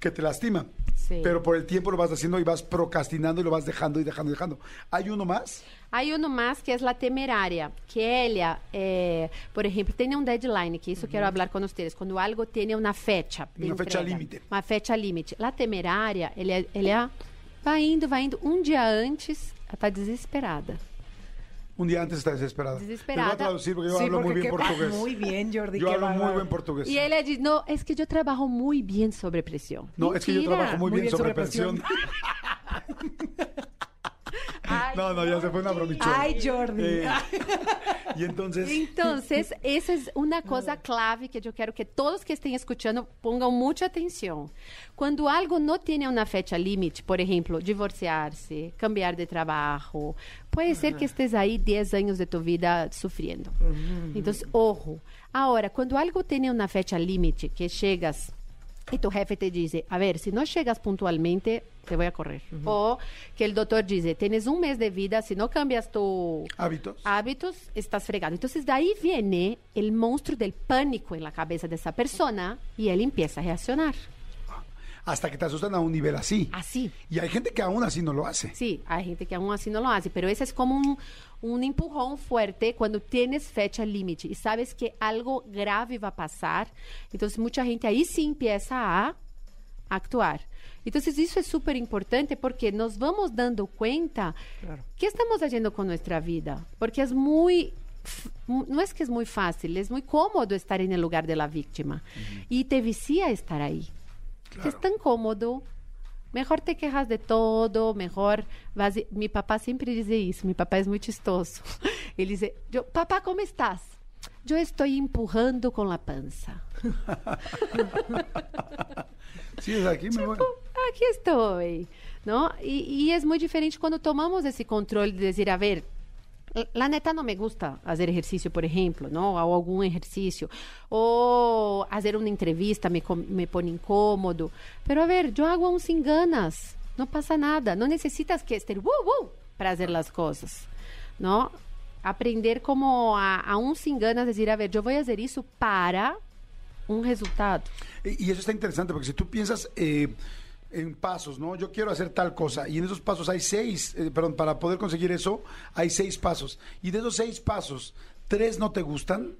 que te lastima. Sí. Pero por el tiempo lo vas haciendo y vas procrastinando y lo vas dejando y dejando y dejando. ¿Hay uno más? Hay uno más que es la temeraria, que ella, eh, por ejemplo, tiene un deadline, que eso quiero hablar con ustedes, cuando algo tiene una fecha. de Una fecha entrega, límite. Uma fecha limite. La temeraria, ele, ele vai indo, vai indo. Um dia antes, ela está desesperada. Un día antes está desesperada. Desesperada. Te voy a traducir porque yo Sí, hablo muy porque bien qué- portugués. Muy bien, Jordi. Yo qué hablo muy bárbaro. buen portugués. Y ella dice, no, es que yo trabajo muy bien sobre presión. No, es que yo Mentira. trabajo muy, Muy bien, bien sobre presión. Ay, No, no, ya se fue una bromichona. Ay, Jordi. Eh, y entonces, Entonces, essa é uma coisa clave que eu quero que todos que estejam escutando ponham muita atenção. Quando algo não tem uma fecha limite, por exemplo, divorciar-se, cambiar de trabalho, pode ser que estés aí 10 anos de tu vida sofrendo. Então, ojo. Agora, quando algo tem uma fecha limite, que chegas e tu jefe te diz, a ver, se não chegas pontualmente, te vou a correr. Ou que o doutor diz, tens um mês de vida, se não cambias tu hábitos. hábitos, estás fregado. Entonces, de ahí viene el monstruo del pánico en la cabeza de esa persona y él empieza a reaccionar. Hasta que te asustan a un nivel así. Así. Y hay gente que aún así no lo hace. Sí, hay gente que aún así no lo hace, pero ese es como un, un empujón fuerte cuando tienes fecha límite y sabes que algo grave va a pasar. Entonces, mucha gente ahí sí empieza a actuar. Entonces, isso é super importante porque nos vamos dando cuenta que estamos haciendo con nuestra vida. Porque es muy no es que es muy fácil, es muy cómodo estar en el lugar de la víctima. Y te vicia estar ahí. Que es tan cómodo. Mejor te quejas de todo, mejor vas... Mi papá siempre dice eso, mi papá es muy chistoso. Él dice, yo, papá, ¿cómo estás? Yo estoy empujando con la panza. Sí, es aquí me voy. Aqui estou, não? E, e é muito diferente quando tomamos esse controle de dizer, a ver, la neta não me gusta fazer exercício, por exemplo, não? Ou algum exercício. Ou fazer uma entrevista me, com- me põe incômodo. Pero, a ver, eu hago um sem ganas. Não passa nada. Não necessitas que estar uh, uh, para fazer as coisas, não? Aprender como a, a um sem ganas, dizer, a ver, eu vou fazer isso para um resultado. Y y eso está interesante porque si tú piensas eh, en pasos, ¿no? Yo quiero hacer tal cosa y en esos pasos hay seis, eh, perdón, para poder conseguir eso hay seis pasos y de esos seis pasos, tres no te gustan.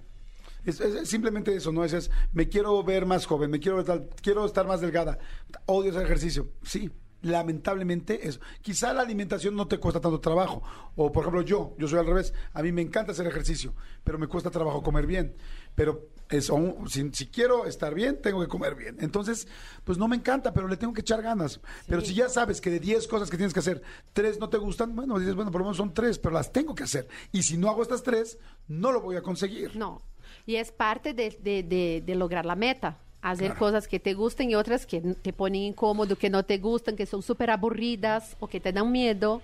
Es, simplemente eso, ¿no? Es, es, me quiero ver más joven, me quiero quiero estar más delgada, odio ese ejercicio. Sí, lamentablemente eso. Quizá la alimentación no te cuesta tanto trabajo. O, por ejemplo, yo, yo soy al revés. A mí me encanta hacer ejercicio, pero me cuesta trabajo comer bien. Pero es, aún- si, si quiero estar bien, tengo que comer bien. Entonces, pues no me encanta, pero le tengo que echar ganas. Pero si ya sabes que de 10 cosas que tienes que hacer, tres no te gustan, bueno, dices, bueno, por lo menos son tres, pero las tengo que hacer. Y si no hago estas tres, no lo voy a conseguir. No. Y es parte de, de- de- de lograr la meta. Hacer cosas que te gusten y otras que te ponen incómodo, que no te gustan, que son súper aburridas o que te dan miedo.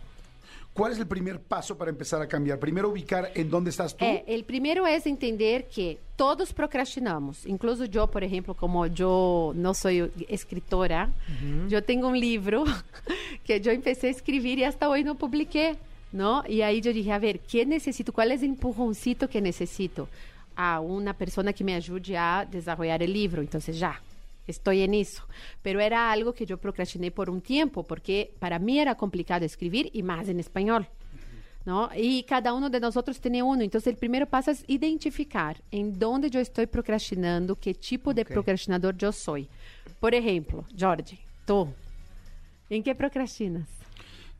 ¿Cuál es el primer paso para empezar a cambiar? Primero ubicar en dónde estás tú. É, el primero es entender que todos procrastinamos. Incluso yo, por ejemplo, como yo no soy escritora, yo tengo un libro que yo empecé a escribir y hasta hoy no publiqué, ¿no? Y ahí yo dije, a ver, ¿qué necesito? ¿Cuál es el empujoncito que necesito? A una persona que me ayude a desarrollar el libro. Entonces ya, estoy en eso. Pero era algo que yo procrastiné por un tiempo, porque para mí era complicado escribir y más en español. ¿no? Y cada uno de nosotros tiene uno. Entonces, el primer paso es identificar en dónde yo estoy procrastinando, qué tipo de procrastinador yo soy. Por ejemplo, Jorge, tú, ¿en qué procrastinas?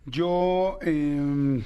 Yo. eh,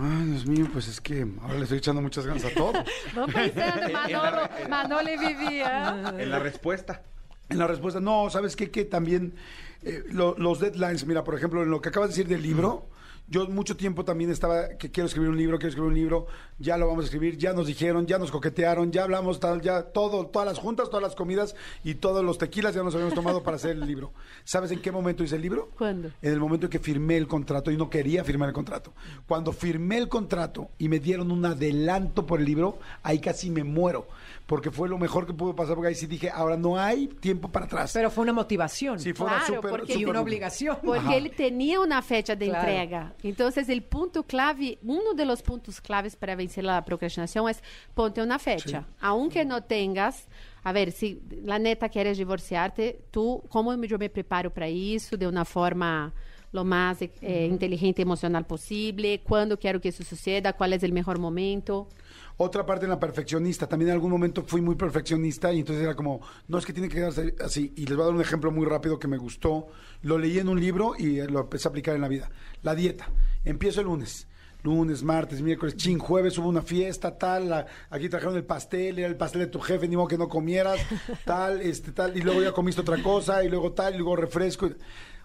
Ay, Dios mío, pues es que ahora le estoy echando muchas ganas a todo. Vamos pensando, Manolo, Manolo y vivía. En la respuesta. En la respuesta, no, ¿sabes qué? Que también eh, lo- los deadlines, mira, por ejemplo, en lo que acabas de decir del libro, yo mucho tiempo también estaba que quiero escribir un libro, quiero escribir un libro, ya lo vamos a escribir, ya nos dijeron, ya nos coquetearon, ya hablamos, tal, ya todo, todas las juntas, todas las comidas y todos los tequilas ya nos habíamos tomado para hacer el libro. ¿Sabes en qué momento hice el libro? ¿Cuándo? En el momento en que firmé el contrato y no quería firmar el contrato. Cuando firmé el contrato y me dieron un adelanto por el libro, ahí casi me muero, porque fue lo mejor que pudo pasar, porque ahí sí dije, ahora no hay tiempo para atrás. Pero fue una motivación. Sí, fue una Claro, súper- porque- y súper- una obligación. Porque Ajá. ele tinha uma fecha de Claro. entrega. Entonces, el punto clave, uno de los puntos claves para vencer la procrastinación es ponte una fecha. Aunque no tengas, a ver, si la neta quieres divorciarte, tú, ¿cómo yo me preparo para eso de una forma lo más eh, inteligente y emocional posible? ¿Cuándo quiero que eso suceda? ¿Cuál es el mejor momento? Otra parte en la perfeccionista. También en algún momento fui muy perfeccionista y entonces era como, no es que tiene que quedarse así. Y les voy a dar un ejemplo muy rápido que me gustó. Lo leí en un libro y lo empecé a aplicar en la vida. La dieta. Empiezo el lunes. lunes, martes, miércoles, chin, jueves hubo una fiesta, tal, la- aquí trajeron el pastel, era el pastel de tu jefe, ni modo que no comieras, tal, este, tal, y luego ya comiste otra cosa, y luego tal, y luego refresco. y-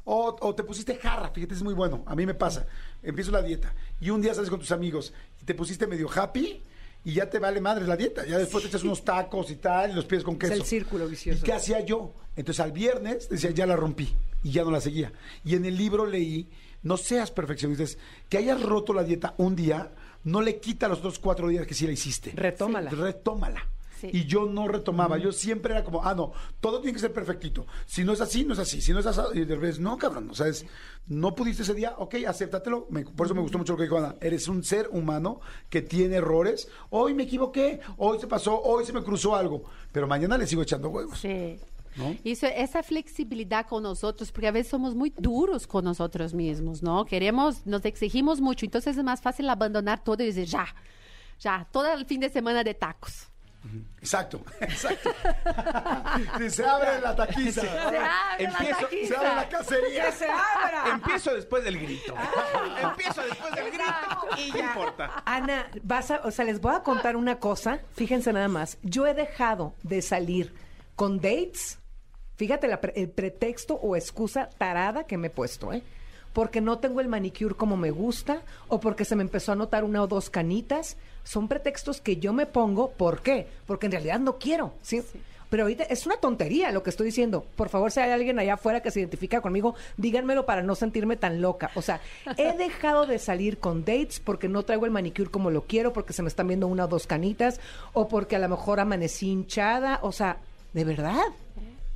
O, o te pusiste jarra, fíjate, es muy bueno, a mí me pasa, empiezo la dieta, y un día sales con tus amigos, y te pusiste medio happy, y ya te vale madre la dieta, ya después te echas unos tacos y tal, y los pies con Es queso. el círculo vicioso. ¿Y qué hacía yo? Entonces al viernes decía, ya la rompí y ya no la seguía. Y en el libro leí, no seas perfeccionista, es que hayas roto la dieta un día, no le quita los otros cuatro días que sí la hiciste. Retómala. Retómala. Sí. Y yo no retomaba, yo siempre era como, ah, no, todo tiene que ser perfectito. Si no es así, no es así. Si no es así, y de revés, no, cabrón. O sea, es, no pudiste ese día, ok, acéptatelo. Me- por eso me gustó mucho lo que dijo Ana. Eres un ser humano que tiene errores. Hoy me equivoqué, hoy se pasó, hoy se me cruzó algo. Pero mañana le sigo echando huevos. Sí. ¿no? Isso, essa flexibilidade com nós outros, porque às vezes somos muito duros com nós outros mesmos, não? Queremos, nos exigimos muito, então é mais fácil abandonar todo e dizer já, já, todo el fim de semana de tacos. Exacto, exacto. Se abre la taquiza. Se abre la Empiezo- taquiza. Se abre la cacería. se abra! Empiezo después del grito. Empiezo después del grito y ya importa. Ana, vas a, o sea, les voy a contar una cosa. Fíjense nada más. Yo he dejado de salir con dates. Fíjate la pre- el pretexto o excusa tarada que me he puesto, ¿eh? Porque no tengo el manicure como me gusta o porque se me empezó a notar una o dos canitas. Son pretextos que yo me pongo. ¿Por qué? Porque en realidad no quiero. ¿sí? Pero ahorita es una tontería lo que estoy diciendo. Por favor, si hay alguien allá afuera que se identifica conmigo, díganmelo para no sentirme tan loca. O sea, he dejado de salir con dates porque no traigo el manicure como lo quiero, porque se me están viendo una o dos canitas, o porque a lo mejor amanecí hinchada. O sea, ¿de verdad?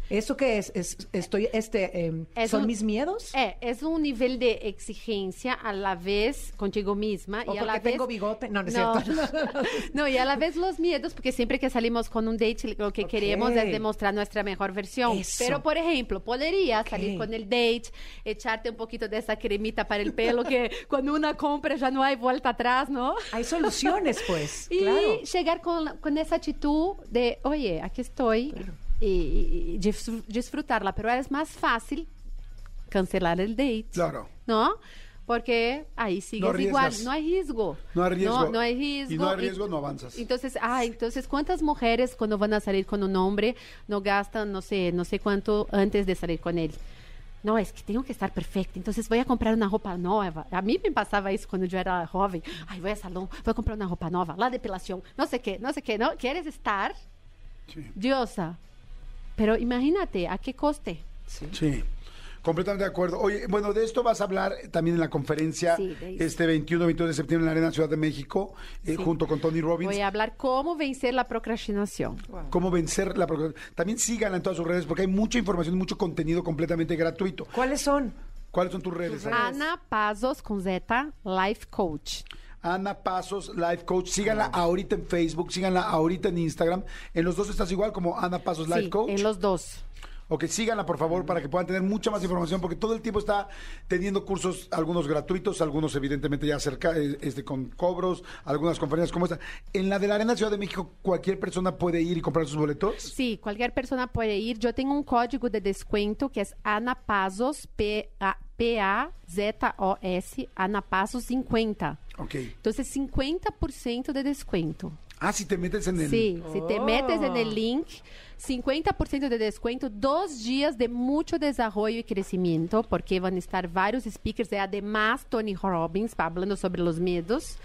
¿Eso qué es? es estoy, este, em, Es ¿Son un- mis miedos? É, é um nível de exigência a la vez contigo misma O y a la vez tengo bigote. No, no es no, cierto. no, y a la vez los miedos, porque siempre que salimos con un date, lo que queremos Ok. es demostrar nuestra mejor versión. Eso. Pero, por ejemplo, podría Ok. salir con el date, echarte un poquito de esa cremita para el pelo, que cuando una compra ya no hay vuelta atrás, ¿no? Hay soluciones, pues. Y claro. llegar con, con esa actitud de, oye, aquí estoy, y- y disfr- disfrutarla. Pero es más fácil cancelar el date. Claro. ¿No? Porque ahí sigues No igual, no hay riesgo. No hay riesgo. No, no hay riesgo. Y no hay riesgo, no avanzas. Entonces, ah, entonces, ¿cuántas mujeres cuando van a salir con un hombre no gastan, no sé, no sé cuánto antes de salir con él? No, es que tengo que estar perfecta, entonces voy a comprar una ropa nueva. A mí me pasaba eso cuando yo era joven. Ay, voy a salón, voy a comprar una ropa nueva, la depilación, no sé qué, no sé qué, ¿no? ¿Quieres estar? Sí. Diosa. Pero imagínate, ¿a qué coste? Sí. Completamente de acuerdo. Oye, bueno, de esto vas a hablar también en la conferencia Sí, este 21-22 de septiembre en la Arena Ciudad de México, eh, Sí. junto con Tony Robbins. Voy a hablar cómo vencer la procrastinación. Cómo vencer la procrastinación. También síganla en todas sus redes porque hay mucha información, mucho contenido completamente gratuito. ¿Cuáles son? ¿Cuáles son tus redes? Ana? Ana Pazos con Z, Life Coach. Ana Pasos Life Coach. Síganla ahorita en Facebook, síganla ahorita en Instagram. En los dos estás igual como Ana Pasos Life Sí, Coach. en los dos. Ok, síganla por favor para que puedan tener mucha más información porque todo el tiempo está teniendo cursos, algunos gratuitos, algunos evidentemente ya cerca, eh, este, con cobros, algunas conferencias como esta. En la de la Arena Ciudad de México, cualquier persona puede ir y comprar sus boletos. Sí, cualquier persona puede ir. Yo tengo un código de descuento que es Ana Pazos, P-A-Z-O-S, Ana Pazos 50. Ok. Entonces, 50% de descuento. Ah, si te metes en el... Sí, si te metes en Oh. el link, 50% de descuento, dos días de mucho desarrollo y crecimiento, porque van a estar varios speakers, y además Tony Robbins hablando sobre los miedos.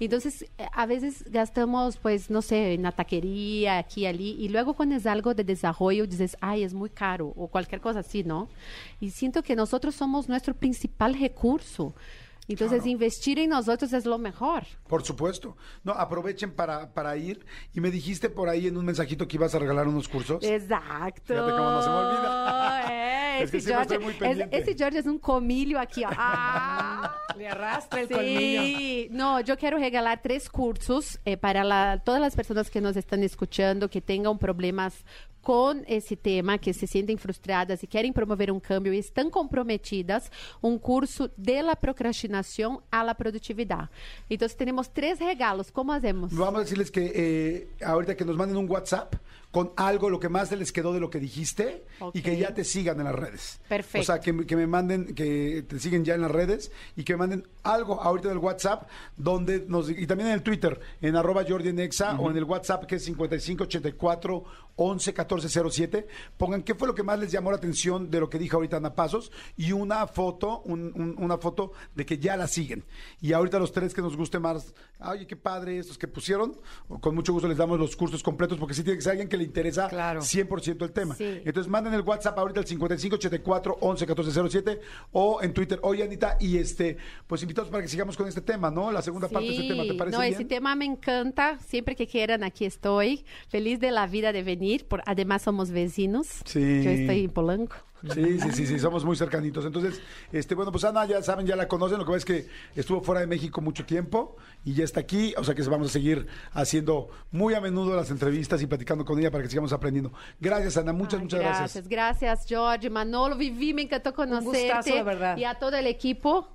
Entonces, eh, a veces gastamos, pues, no sé, en la taquería, aquí y allí, y luego cuando es algo de desarrollo, dices, ay, es muy caro, o cualquier cosa así, ¿no? Y siento que nosotros somos nuestro principal recurso. Entonces, Claro. investir en nosotros es lo mejor. Por supuesto. No, aprovechen para, para ir. Y me dijiste por ahí en un mensajito que ibas a regalar unos cursos. Exacto. Fíjate cómo no se me olvida. É, Es que siempre George, muy es- esse George es un comilho aqui, ó. Ah, Le arrastra el colmillo. Sí, no, yo quiero regalar tres cursos eh, para la- todas las personas que nos están escuchando que tengan problemas con esse tema, que se sentem frustradas e querem promover um cambio e estão comprometidas, um curso de la procrastinação a la produtividade. Então, temos três regalos. Como fazemos? Vamos a decirles que eh, ahorita que nos manden un WhatsApp con algo, lo que más se les quedó de lo que dijiste y que ya te sigan en las redes. Perfecto. O sea, que, me- que me manden, que te siguen ya en las redes y que me manden algo ahorita del WhatsApp donde nos, y también en el Twitter, en arroba Jordi en o en el WhatsApp que es 5584 11 1407. Pongan qué fue lo que más les llamó la atención de lo que dijo ahorita Ana Pasos y una foto, un- un- una foto de que ya la siguen. Y ahorita los tres que nos guste más, oye, qué padre estos que pusieron, con mucho gusto les damos los cursos completos porque sí tiene que ser alguien que le interesa Claro. 100% el tema. Sí. Entonces manden el WhatsApp ahorita al 5584 11 1407 o en Twitter, oye Anita, y este, pues invitados para que sigamos con este tema, ¿no? La segunda parte de este tema, ¿te parece no, bien? ese tema me encanta. Siempre que quieran, aquí estoy. Feliz de la vida de venir. Por, además, somos vecinos. Sí. Yo estoy en Polanco. Sí, sí, sí, sí, somos muy cercanitos. Entonces, este, bueno, pues Ana, ya saben, ya la conocen. Lo que pasa es que estuvo fuera de México mucho tiempo y ya está aquí. O sea que vamos a seguir haciendo muy a menudo las entrevistas y platicando con ella para que sigamos aprendiendo. Gracias, Ana, muchas, Ay, muchas gracias. Gracias, George, Manolo, Vivi, me encantó conocerte. gustazo, de verdad. Y a todo el equipo.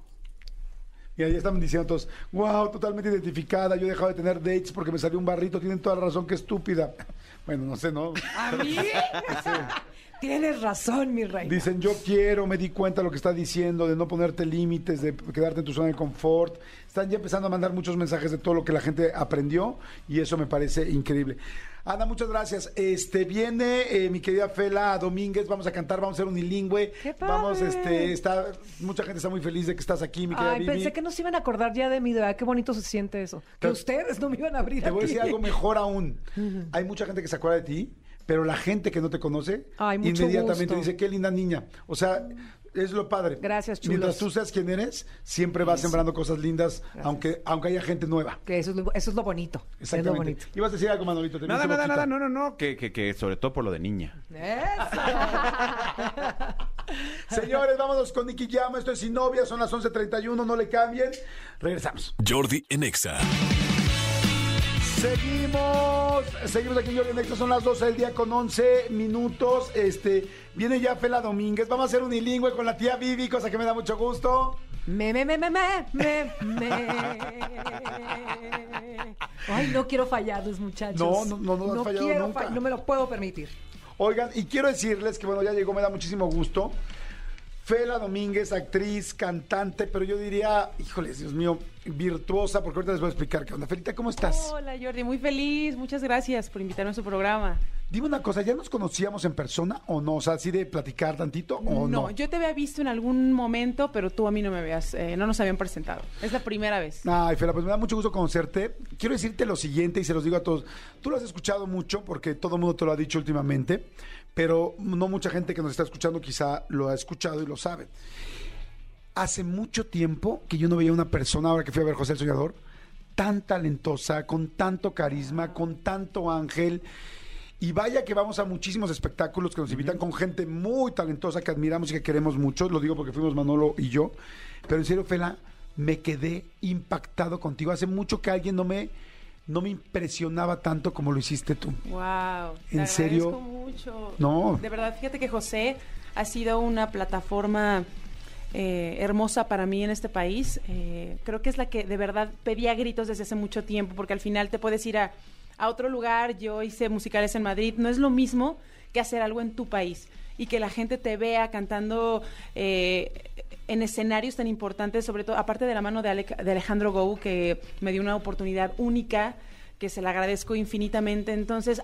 Y ahí estaban diciendo todos, wow, totalmente identificada. Yo he dejado de tener dates porque me salió un barrito. Tienen toda la razón, qué estúpida. Bueno, no sé, ¿no? ¿A mí? Tienes razón, mi rey. Dicen, yo quiero, me di cuenta de lo que está diciendo, de no ponerte límites, de quedarte en tu zona de confort. Están ya empezando a mandar muchos mensajes de todo lo que la gente aprendió y eso me parece increíble. Ana, muchas gracias. Este viene eh, mi querida Fela Domínguez, vamos a cantar, vamos a ser unilingüe. ¡Qué padre! Vamos, este, está, mucha gente está muy feliz de que estás aquí, mi querida Ay, Vivi. pensé que no se iban a acordar ya de mi idea. Qué bonito se siente eso. Que Pero- ustedes no me iban a abrir. Te voy a decir algo mejor aún. Hay mucha gente que se acuerda de ti, pero la gente que no te conoce Ay, inmediatamente gusto. dice, qué linda niña. O sea, es lo padre. Gracias, chulos. Mientras tú seas quien eres, siempre vas sembrando cosas lindas, aunque, aunque haya gente nueva. Que eso es lo, eso es lo bonito. Es lo Exactamente. bonito. Ibas a decir algo, Manolito. Nada, nada, boquita. nada, no, no, no, que, que, que sobre todo por lo de niña. Señores, vámonos con Nicky Llama. Esto es Sin Novia, son las 11.31, no le cambien. Regresamos. Jordi en Exa. Seguimos, seguimos aquí en Jordi Nexa, son las 12 del día con 11 minutos. Este, viene ya Fela Domínguez, vamos a hacer unilingüe con la tía Vivi, cosa que me da mucho gusto. Me, me, me, me, me, me, me. Ay, no quiero fallarlos, muchachos. No, no, no, no has fallado quiero nunca. no me lo puedo permitir. Oigan, y quiero decirles que bueno, ya llegó, me da muchísimo gusto. Fela Domínguez, actriz, cantante, pero yo diría, híjoles, Dios mío, virtuosa, porque ahorita les voy a explicar qué onda. Felita, ¿cómo estás? Hola Jordi, muy feliz, muchas gracias por invitarme a su programa. Dime una cosa, ¿ya nos conocíamos en persona o no? O sea, así de platicar tantito o no. yo te había visto en algún momento, pero tú a mí no me habías, eh, no nos habían presentado. Es la primera vez. Ay, Fela, pues me da mucho gusto conocerte. Quiero decirte lo siguiente y se los digo a todos. Tú lo has escuchado mucho porque todo el mundo te lo ha dicho últimamente, pero no mucha gente que nos está escuchando quizá lo ha escuchado y lo sabe. Hace mucho tiempo que yo no veía una persona, ahora que fui a ver José el Soñador, tan talentosa, con tanto carisma, con tanto ángel. Y vaya que vamos a muchísimos espectáculos que nos invitan con gente muy talentosa que admiramos y que queremos mucho. Lo digo porque fuimos Manolo y yo. Pero en serio, Fela, me quedé impactado contigo. Hace mucho que alguien no me, no me impresionaba tanto como lo hiciste tú. Wow. ¿En serio? mucho. No. De verdad, fíjate que José ha sido una plataforma eh, hermosa para mí en este país. Eh, creo que es la que de verdad pedía gritos desde hace mucho tiempo, porque al final te puedes ir a, a otro lugar. Yo hice musicales en Madrid. No es lo mismo que hacer algo en tu país y que la gente te vea cantando eh, en escenarios tan importantes, sobre todo, aparte de la mano de, Ale- de Alejandro Gou, que me dio una oportunidad única, que se la agradezco infinitamente. Entonces,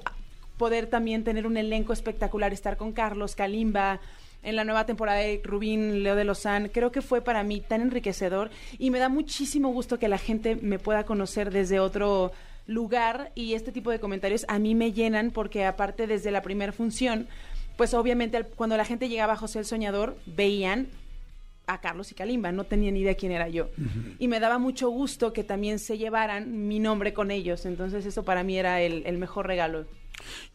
poder también tener un elenco espectacular, estar con Carlos, Kalimba, en la nueva temporada de Rubín, Leo de Lozán, creo que fue para mí tan enriquecedor y me da muchísimo gusto que la gente me pueda conocer desde otro lugar y este tipo de comentarios a mí me llenan porque aparte desde la primera función, pues obviamente cuando la gente llegaba a José el Soñador, veían a Carlos y Kalimba, no tenían ni idea quién era yo. Y me daba mucho gusto que también se llevaran mi nombre con ellos, entonces eso para mí era el, el mejor regalo.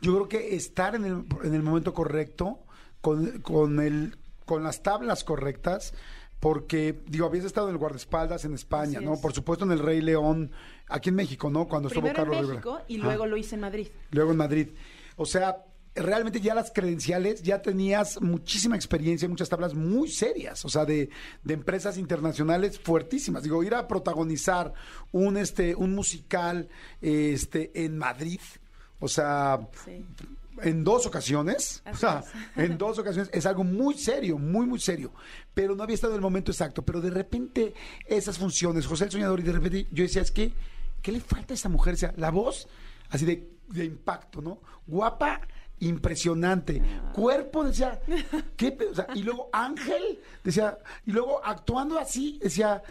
Yo creo que estar en el, en el momento correcto, con, con, el, con las tablas correctas, porque, digo, habías estado en el guardaespaldas en España, Así ¿no? es. Por supuesto en el Rey León, aquí en México, ¿no? Cuando estuvo Primero en Carlos México Rivera. y Ah. luego lo hice en Madrid. luego en Madrid. O sea, realmente ya las credenciales, ya tenías muchísima experiencia, muchas tablas muy serias, o sea, de, de empresas internacionales fuertísimas. Digo, ir a protagonizar un, este, un musical este, en Madrid. O sea, Sí. en dos ocasiones, o sea, es. en dos ocasiones es algo muy serio, muy, muy serio. Pero no había estado en el momento exacto. Pero de repente, esas funciones, José el Soñador, y de repente yo decía, es que, ¿qué le falta a esta mujer? O sea, la voz, así de, de impacto, ¿no? Guapa, impresionante. Cuerpo, decía, ¿qué? pe- o sea, y luego Ángel, decía, y luego actuando así, decía,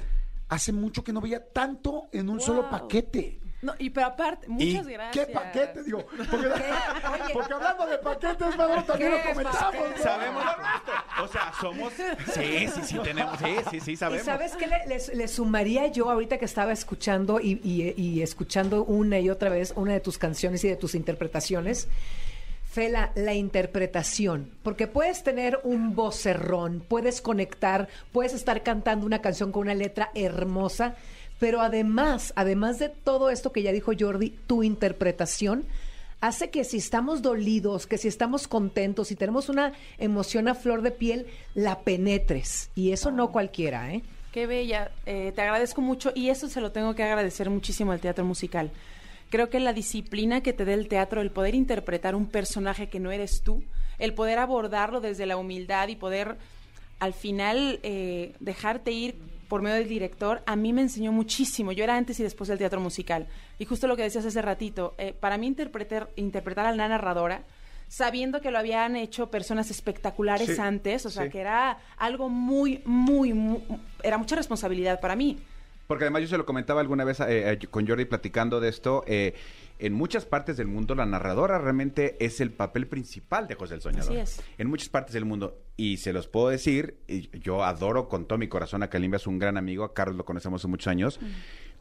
hace mucho que no veía tanto en un solo paquete. No, y pero aparte, muchas ¿Y gracias. ¿Qué paquete? Digo, porque, porque hablando de paquetes, Manolo, también lo ¿Qué comentamos. ¿no? Sabemos. O sea, somos. Sí, sí, sí, tenemos. Sí, sí, sí, ¿Y sabemos. sabes qué le, sumaría yo ahorita que estaba escuchando y, y- y escuchando una y otra vez una de tus canciones y de tus interpretaciones? Fela, la interpretación, porque puedes tener un vocerrón, puedes conectar, puedes estar cantando una canción con una letra hermosa, pero además, además de todo esto que ya dijo Jordi, tu interpretación hace que si estamos dolidos, que si estamos contentos, si tenemos una emoción a flor de piel, la penetres. Y eso no cualquiera, ¿eh? Qué bella, eh, te agradezco mucho y eso se lo tengo que agradecer muchísimo al teatro musical. Creo que la disciplina que te da el teatro, el poder interpretar un personaje que no eres tú, el poder abordarlo desde la humildad y poder al final eh, dejarte ir por medio del director, a mí me enseñó muchísimo. Yo era antes y después del teatro musical. Y justo lo que decías hace ratito, eh, para mí interpretar, interpretar a la narradora, sabiendo que lo habían hecho personas espectaculares Sí, antes, o sea, sí. que era algo muy, muy, muy, era mucha responsabilidad para mí. Porque además yo se lo comentaba alguna vez eh, eh, con Jordi platicando de esto. eh, en muchas partes del mundo la narradora realmente es el papel principal de José el Soñador. Así es. En muchas partes del mundo. Y se los puedo decir, yo adoro con todo mi corazón a Kalimba, es un gran amigo, a Carlos lo conocemos hace muchos años.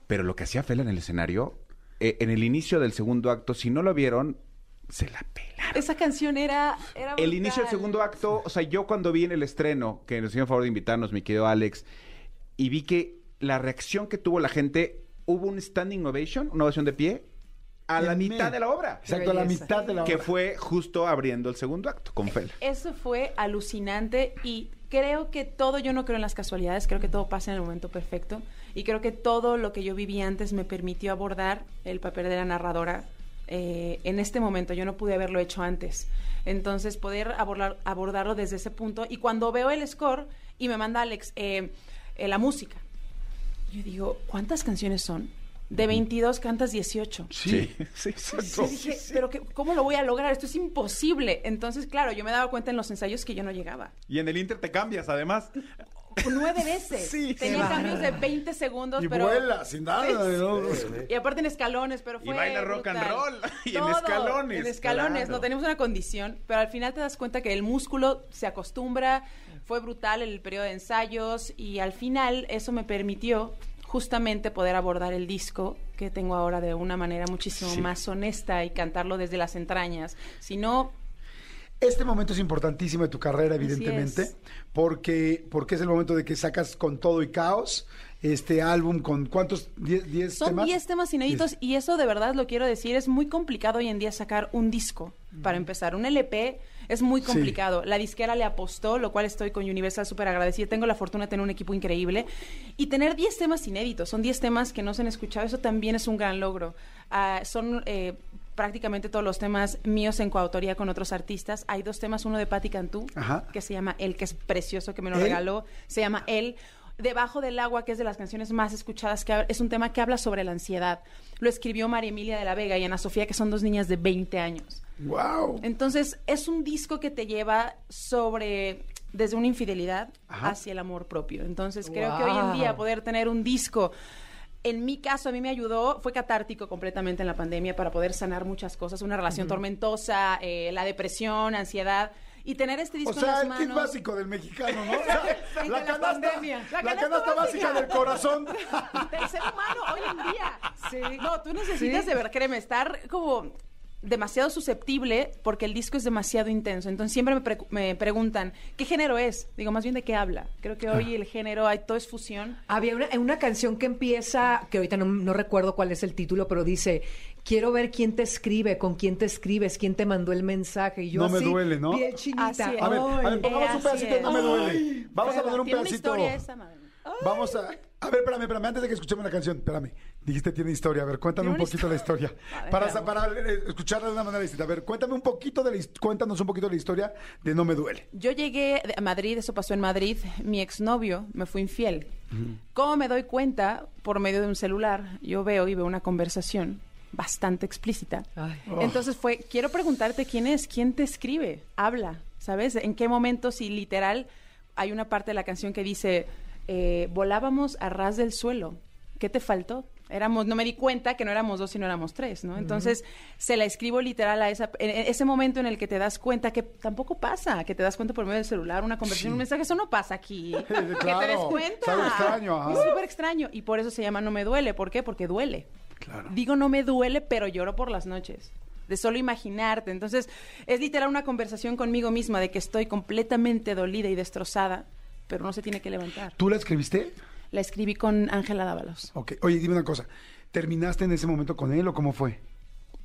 Pero lo que hacía Fela en el escenario, eh, en el inicio del segundo acto, si no lo vieron, se la pelaron. Esa canción era, era El inicio del segundo acto, o sea, yo cuando vi en el estreno, que nos hicieron favor de invitarnos, mi querido Alex, y vi que la reacción que tuvo la gente, hubo un standing ovation, una ovación de pie, a la mitad de la obra. Exacto, a la mitad de la Que obra. fue justo abriendo el segundo acto con Fela. Eso fue alucinante y creo que todo, yo no creo en las casualidades, creo que todo pasa en el momento perfecto y creo que todo lo que yo viví antes me permitió abordar el papel de la narradora eh, en este momento. Yo no pude haberlo hecho antes. Entonces, poder abordar, abordarlo desde ese punto y cuando veo el score y me manda Alex eh, eh, la música, yo digo, ¿cuántas canciones son? De 22 cantas 18. Sí. sí, sí. Yo dije, pero que, ¿cómo lo voy a lograr? Esto es imposible. Entonces, claro, yo me daba cuenta en los ensayos que yo no llegaba. Y en el Inter te cambias, además. Nueve veces. Sí, Tenía sí. cambios de 20 segundos, Y pero... vuela, sin nada. ¿no? Y aparte en escalones, pero Y fue baila rock and roll. Y en escalones, En escalones, claro. no tenemos una condición, pero al final te das cuenta que el músculo se acostumbra, fue brutal el periodo de ensayos y al final eso me permitió justamente poder abordar el disco que tengo ahora de una manera muchísimo Sí. más honesta y cantarlo desde las entrañas. Si no, Este momento es importantísimo de tu carrera, evidentemente, porque, porque es el momento de que sacas con todo y caos este álbum con cuántos, 10 10 Son temas. 10 temas inéditos y eso de verdad lo quiero decir, es muy complicado hoy en día sacar un disco. Para empezar, un LP es muy Sí. complicado. La disquera le apostó, lo cual estoy con Universal súper agradecida. Tengo la fortuna de tener un equipo increíble. Y tener 10 temas inéditos, son 10 temas que no se han escuchado, eso también es un gran logro. Ah, son... eh, prácticamente todos los temas míos en coautoría con otros artistas. Hay dos temas, uno de Patti Cantú, Ajá. que se llama El, que es precioso, que me lo ¿El? regaló. Se llama El. Debajo del agua, que es de las canciones más escuchadas, que es un tema que habla sobre la ansiedad. Lo escribió María Emilia de la Vega y Ana Sofía, que son dos niñas de 20 años. ¡Wow! Entonces, es un disco que te lleva sobre desde una infidelidad Ajá. hacia el amor propio. Entonces, creo que hoy en día poder tener un disco en mi caso, a mí me ayudó, fue catártico completamente en la pandemia para poder sanar muchas cosas, una relación tormentosa, eh, la depresión, ansiedad, y tener este disco O sea, en el kit básico del mexicano, ¿no? O sea, la, de la canasta, pandemia. la La canasta canasta básica básica. del corazón. del ser humano hoy en día. Sí. No, tú necesitas Sí. de ver, créeme, estar como demasiado susceptible porque el disco es demasiado intenso. Entonces siempre me, pre- me preguntan, ¿qué género es? Digo, más bien de qué habla. Creo que hoy el género, hay todo es fusión. Había una, una canción que empieza, que ahorita no, no recuerdo cuál es el título, pero dice, quiero ver quién te escribe, con quién te escribes, quién te mandó el mensaje. Y yo No me duele, ¿no? Piel chinita. Así es. A ver, a ver, Ay, pongamos un pedacito de No me duele. Vamos a poner un Tiene una pedacito. historia esa, madre. Vamos a. A ver, espérame, espérame, antes de que escuchemos la canción, espérame. Dijiste tiene historia. A ver, cuéntame un poquito la historia. Para, eh, escucharla de una manera distinta. A ver, cuéntame un poquito de la, cuéntanos un poquito de la historia de No Me Duele. Yo llegué a Madrid, eso pasó en Madrid, mi exnovio me fue infiel. ¿Cómo me doy cuenta? Por medio de un celular, yo veo y veo una conversación bastante explícita. Ay. Entonces fue, quiero preguntarte quién es, quién te escribe, habla, ¿sabes? ¿En qué momento si literal hay una parte de la canción que dice, eh, volábamos a ras del suelo, ¿qué te faltó? Éramos, no me di cuenta que no éramos dos, sino éramos tres, ¿no? Entonces, se la escribo literal a esa, en, en ese momento en el que te das cuenta que tampoco pasa, que te das cuenta por medio del celular, una conversación, Sí. un mensaje, eso no pasa aquí. que te des cuenta. es algo extraño, ajá. Es súper extraño. Y por eso se llama No me duele. ¿Por qué? Porque duele. Claro. Digo no me duele, pero lloro por las noches. De solo imaginarte. Entonces, es literal una conversación conmigo misma de que estoy completamente dolida y destrozada, pero no se tiene que levantar. ¿Tú la escribiste? La escribí con Ángela Dávalos. Ok. Oye, dime una cosa. ¿Terminaste en ese momento con él o cómo fue?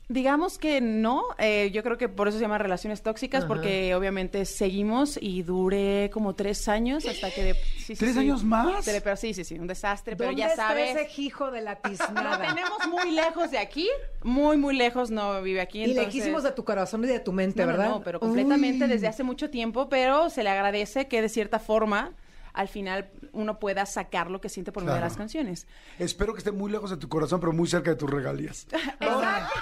Digamos que no, eh, yo creo que por eso se llama relaciones tóxicas, porque obviamente seguimos y duré como tres años hasta que... de- sí, sí, ¿Tres sí. años más? Pero, pero sí, sí, sí, un desastre, pero ¿Dónde ya está sabes... ese hijo de la Lo tiznada? tenemos muy lejos de aquí, muy, muy lejos, no vive aquí. y entonces... lejísimos de tu corazón y de tu mente, No, no, ¿verdad? No, pero completamente Uy. desde hace mucho tiempo, pero se le agradece que de cierta forma al final uno pueda sacar lo que siente por medio de Claro. las canciones. Espero que esté muy lejos de tu corazón, pero muy cerca de tus regalías. Exacto,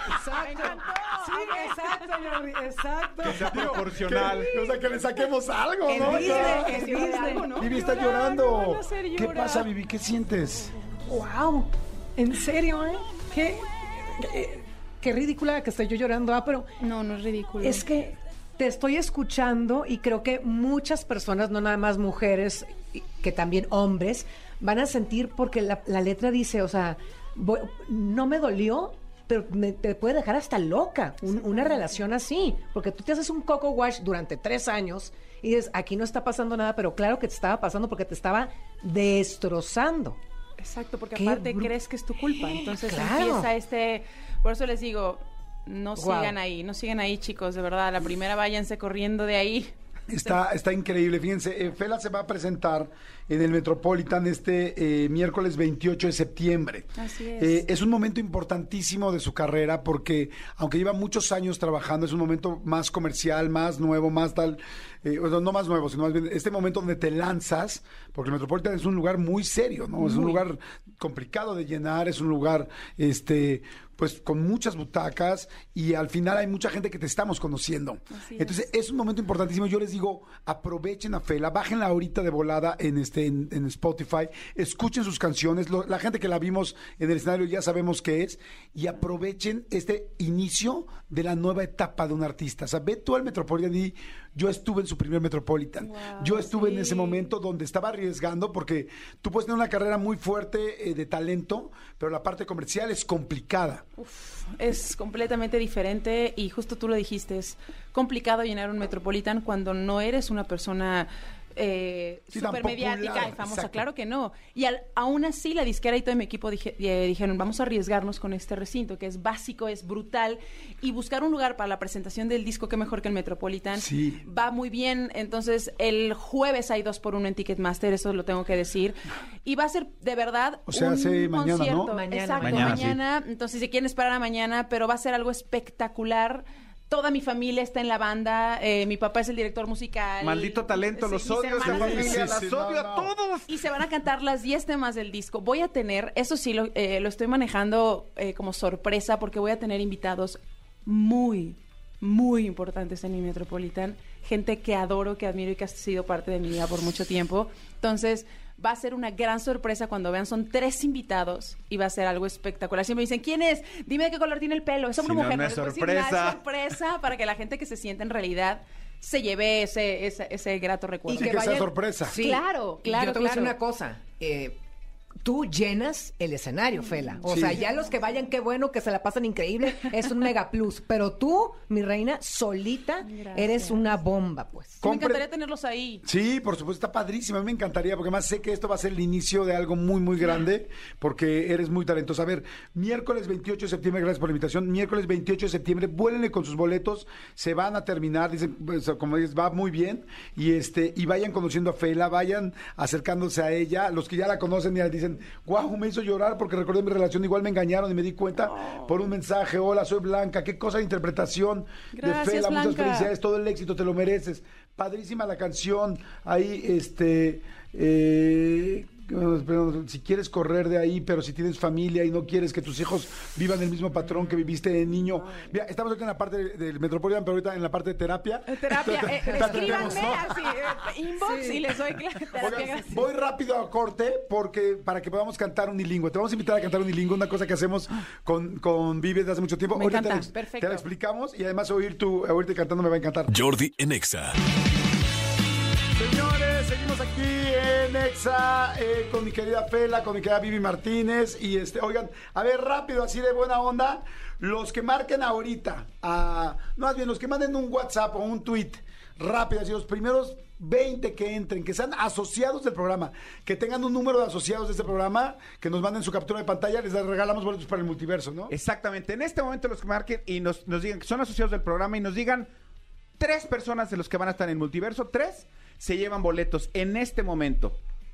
exacto. Sí, exacto, Jordi, exacto. proporcional. Que- o sea, que le saquemos algo, ¿no? Disney, Disney. algo, ¿no? Vivi está llorando. ¿Qué pasa, Vivi? ¿Qué sientes? Wow, ¿en serio, eh? ¿Qué, qué, qué ridícula que estoy yo llorando. Ah, pero No, no es ridículo. es que te estoy escuchando y creo que muchas personas, no nada más mujeres, que también hombres, van a sentir porque la, la letra dice, o sea, voy- no me dolió, pero me, te puede dejar hasta loca un- una relación así, porque tú te haces un coco wash durante tres años y dices, aquí no está pasando nada, pero claro que te estaba pasando porque te estaba destrozando. Exacto, porque Qué aparte crees que es tu culpa. Entonces Claro. empieza este. Por eso les digo, no sigan ahí, no sigan ahí, chicos, de verdad. La primera váyanse corriendo de ahí. Está, está increíble. Fíjense, eh, Fela se va a presentar en el Metropolitan este eh, miércoles 28 de septiembre. Así es. Eh, es un momento importantísimo de su carrera porque, aunque lleva muchos años trabajando, es un momento más comercial, más nuevo, más tal. eh, no más nuevo, sino más bien este momento donde te lanzas, porque el Metropolitan es un lugar muy serio, ¿no? Es un lugar complicado de llenar, es un lugar, este pues con muchas butacas y al final hay mucha gente que te estamos conociendo. Así es. Entonces es un momento importantísimo. Yo les digo, aprovechen a Fela, bájenla ahorita de volada en este en, en Spotify, escuchen sus canciones. Lo- la gente que la vimos en el escenario ya sabemos qué es y aprovechen este inicio de la nueva etapa de un artista. O sea, ve tú al Metropolitan y yo estuve en su primer Metropolitan. Wow, yo estuve en ese momento donde estaba arriesgando porque tú puedes tener una carrera muy fuerte eh, de talento, pero la parte comercial es complicada. Uf, es completamente diferente y justo tú lo dijiste, es complicado llenar un Metropolitan cuando no eres una persona eh, Sí, súper mediática y famosa. exacto. Claro que no. Y al- aún así la disquera y todo mi equipo dije- eh, dijeron, vamos a arriesgarnos con este recinto que es básico, es brutal y buscar un lugar para la presentación del disco que mejor que el Metropolitan. Sí. Va muy bien. Entonces el jueves hay dos por uno en Ticketmaster, eso lo tengo que decir. Y va a ser de verdad O sea, un hace mañana, ¿no? concierto. Mañana, Exacto, mañana, sí. mañana. Entonces, si quieren esperar a mañana, pero va a ser algo espectacular. Toda mi familia está en la banda. eh, mi papá es el director musical. Maldito talento, Sí, los mis odio esa hermanas- familia, Sí, sí, las sí, odio no, a no. todos. Y se van a cantar las 10 temas del disco. Voy a tener, eso sí, lo, eh, lo estoy manejando eh, como sorpresa porque voy a tener invitados muy, muy importantes en mi Metropolitan. Gente que adoro, que admiro y que ha sido parte de mi vida por mucho tiempo. Entonces, va a ser una gran sorpresa cuando vean. Son tres invitados y va a ser algo espectacular. Siempre me dicen, ¿quién es? Dime de qué color tiene el pelo. ¿Es hombre o Si mujer? no es les voy a decir, "No, es sorpresa". sorpresa para que la gente que se sienta en realidad se lleve ese, ese, ese grato recuerdo. Sí, que sea sorpresa. Sí. Claro, Y claro, Yo te voy a decir una cosa. eh, tú llenas el escenario, Fela. O Sí. sea, ya los que vayan, qué bueno, que se la pasan increíble, es un mega plus. Pero tú, mi reina, solita, Gracias. eres una bomba, pues. Sí, me encantaría tenerlos ahí. Sí, por supuesto, está padrísimo. A mí me encantaría, porque además sé que esto va a ser el inicio de algo muy, muy grande, porque eres muy talentosa. A ver, miércoles 28 de septiembre, gracias por la invitación. Miércoles 28 de septiembre, vuélenle con sus boletos, se van a terminar, dicen, pues, como dices, va muy bien. Y este, y vayan conociendo a Fela, vayan acercándose a ella. Los que ya la conocen, ya dicen, dicen, guau, me hizo llorar porque recordé mi relación, igual me engañaron y me di cuenta por un mensaje, hola, soy Blanca, qué cosa de interpretación de Gracias, Fela, muchas Blanca. felicidades, todo el éxito, te lo mereces. Padrísima la canción, ahí, este, eh, pero si quieres correr de ahí, pero si tienes familia y no quieres que tus hijos vivan el mismo patrón que viviste de niño. Mira, estamos ahorita en la parte de- del Metropolitan, pero ahorita en la parte de terapia. Eh, Terapia, eh, escríbanme ¿no? así, eh, inbox y les doy terapia Oigan, voy rápido a corte porque para que podamos cantar unilingüe. Te vamos a invitar a cantar unilingüe, una cosa que hacemos con, con Vive desde hace mucho tiempo. Me Ahorita encanta, te, la- perfecto. te la explicamos y además oír tu, oírte cantando me va a encantar. Jordi en Aquí en Exa eh, con mi querida Fela, con mi querida Vivi Martínez. Y este, oigan, a ver, rápido, así de buena onda, los que marquen ahorita, a, más bien, los que manden un WhatsApp o un tweet, rápido, así los primeros 20 que entren, que sean asociados del programa, que tengan un número de asociados de este programa, que nos manden su captura de pantalla, les regalamos boletos para el multiverso, ¿no? Exactamente. En este momento los que marquen y nos, nos digan que son asociados del programa y nos digan tres personas de los que van a estar en multiverso, tres se llevan boletos en este momento.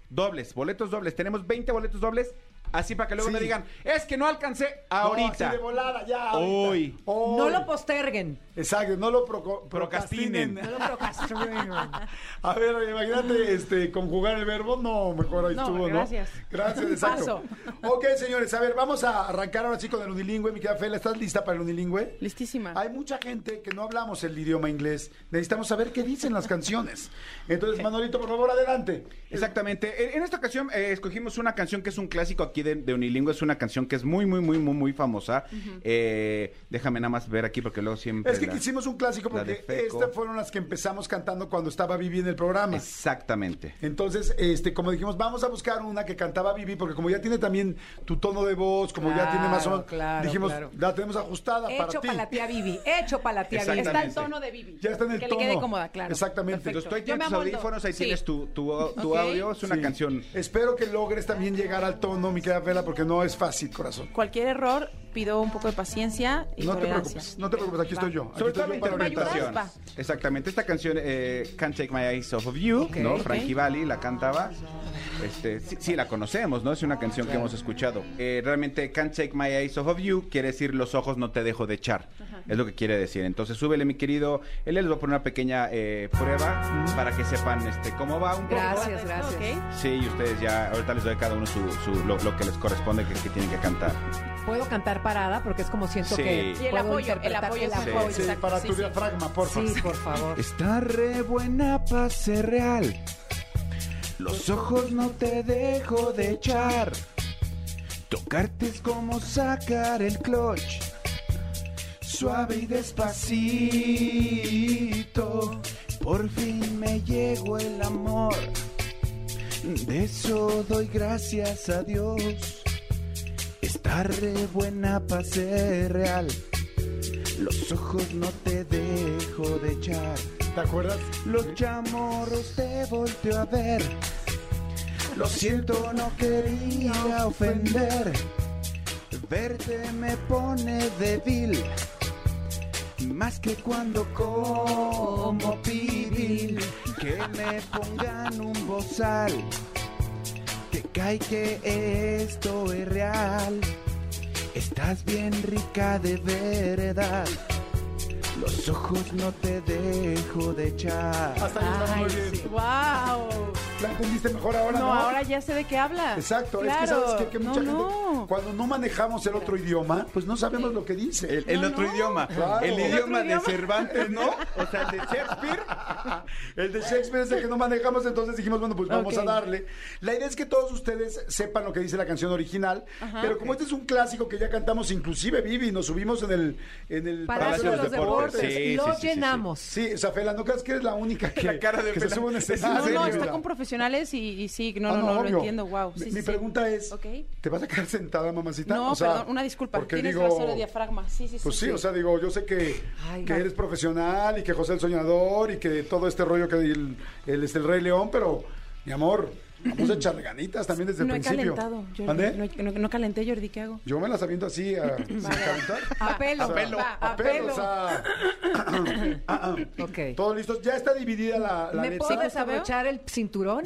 Dobles, boletos dobles. Tenemos 20 boletos dobles. Así para que luego Sí. me digan, es que no alcancé No, ahorita. así de volada, ya. ahorita. Hoy. Hoy. No lo posterguen. Exacto, no lo proco- Procrastinen. procrastinen. No lo procrastinen. A ver, imagínate este, conjugar el verbo. No, mejor ahí No, estuvo, ¿no? gracias. Gracias, exacto. Paso. Ok, señores, a ver, vamos a arrancar ahora sí con el unilingüe. Mi querida Fela, ¿estás lista para el unilingüe? Listísima. Hay mucha gente que no hablamos el idioma inglés. Necesitamos saber qué dicen las canciones. Entonces, Manolito, por favor, adelante. Exactamente. En, en esta ocasión eh, escogimos una canción que es un clásico aquí de, de Unilingüe. Es una canción que es muy, muy, muy, muy, muy famosa. Eh, déjame nada más ver aquí porque luego siempre. Es que la- hicimos un clásico porque estas fueron las que empezamos cantando cuando estaba Vivi en el programa. Exactamente. Entonces, este, como dijimos, vamos a buscar una que cantaba Vivi, porque como ya tiene también tu tono de voz, como ya tiene más o menos, Claro, claro, dijimos, claro. la tenemos ajustada para Hecho para la tía Vivi. Hecho para la tía Vivi. Está el tono de Vivi. Ya está en el que tono. le quede cómoda, claro. Exactamente. Perfecto. Entonces tú ahí tienes tus audífonos, ahí Sí. tienes tu, tu, tu Audio. Es una Sí. canción. Espero que logres también llegar al tono, mi querida Vela, porque no es fácil, corazón. Cualquier error, pido un poco de paciencia y No te preocupes, no te preocupes, aquí Va. estoy yo. Aquí Sobre estoy todo la yo para interpretación. Exactamente. Esta canción, eh, Can't Take My Eyes Off of You, ¿no? ok. Frankie Valli la cantaba. Este, sí, sí, la conocemos, ¿no? Es una canción que hemos escuchado. Eh, realmente, Can't Take My Eyes Off of You quiere decir los ojos no te dejo de echar. Es lo que quiere decir. Entonces, súbele, mi querido. Él les va a poner una pequeña eh, prueba para que sepan este, cómo va un poco. Gracias, gracias. Ok. Sí, y ustedes ya, ahorita les doy a cada uno su, su- lo, lo que les corresponde que, que tienen que cantar. Puedo cantar parada porque es como siento Sí. que Y el apoyo, el apoyo, el apoyo. Sí, Exacto, para tu sí. diafragma, por favor. Sí, por favor. Está re buena para ser real. Los ojos no te dejo de echar. Tocarte es como sacar el clutch. Suave y despacito. Por fin me llegó el amor. De eso doy gracias a Dios. Está re buena para ser real. Los ojos no te dejo de echar. ¿Te acuerdas? Los chamorros te volteo a ver. Lo siento, no quería ofender. Verte me pone débil. Más que cuando como pibil. Que me pongan un bozal. Cae que esto es real. Estás bien rica de verdad. Los ojos no te dejo de echar. Hasta ahí está muy bien. ¡Wow! ¿La entendiste mejor ahora, No, no? ahora ya sé de qué habla. Exacto, es que sabes que mucha no, gente, no. cuando no manejamos el otro idioma, pues no sabemos lo que dice. El, el No, otro no. idioma. Claro. El ¿El idioma de idioma? Cervantes, ¿no? O sea, el de Shakespeare. El de Shakespeare es el que no manejamos, entonces dijimos, bueno, pues vamos a darle. La idea es que todos ustedes sepan lo que dice la canción original, pero como este es un clásico que ya cantamos, inclusive Vivi, nos subimos en el, en el Palacio de los Deportes. Sí, lo sí, sí, sí, sí. llenamos. Sí, o sea, Fela, no creas que eres la única que, La cara de que se sube un Es escenario. No, no, está con profesionales y, y sí, no, Ah, no, no, lo entiendo, wow. Mi, Sí, mi sí, sí. pregunta es. ¿te vas a quedar sentada, mamacita? No, O sea, perdón, una disculpa. Porque Tienes digo, razón de diafragma. Sí, sí, sí. Pues sí, o sea, digo, yo sé que, Ay, que eres profesional y que José el Soñador y que todo este rollo que el, el, este, el Rey León, pero, mi amor, Vamos a echarle ganitas también desde no el he principio. calentado, Jordi. ¿Mande? No, he- no- no calenté, Jordi, ¿qué hago? Yo me las aviento así, a, sin calentar. A pelo. O sea, Va, a pelo, o sea, Ok. todos listos. Ya está dividida la, la ¿Me neta. puedo desabrochar el cinturón?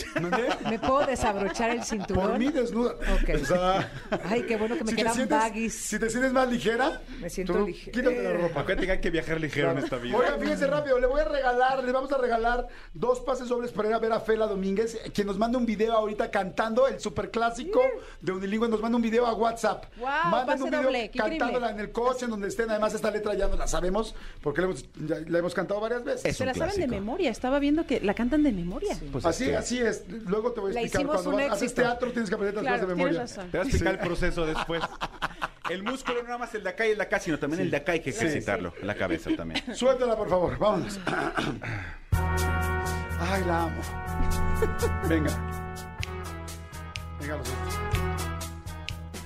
¿Me puedo desabrochar el Por cinturón? mí desnuda. Ok. O sea, Ay, qué bueno que me si quedan sientes- baggies. Si te sientes más ligera, Me siento ligera. Quítate la ropa. Acuérdate que hay que viajar ligero en esta vida. Oigan, fíjense rápido, le voy a regalar, le vamos a regalar dos pases dobles para ir a ver a Fela Domínguez, quien nos manda un video ahorita cantando el superclásico de Unilingüe, nos manda un video a WhatsApp. Mándanos pase un video doble, cantándola en el coche, en donde estén. Además, esta letra ya no la sabemos, porque la hemos, ya la hemos cantado varias veces. Es Se la saben de memoria. Estaba viendo que la cantan de memoria. Pues así, es que- así es. Luego te voy a explicar. Cuando un vas- haces teatro tienes que aprender las Claro, cosas de memoria. razón. Te vas a explicar el proceso después. El músculo no nada más el de acá y el de acá, sino también el de acá hay que ejercitarlo. La cabeza también. Suéltala, por favor. Vámonos. Ay, la amo. Venga.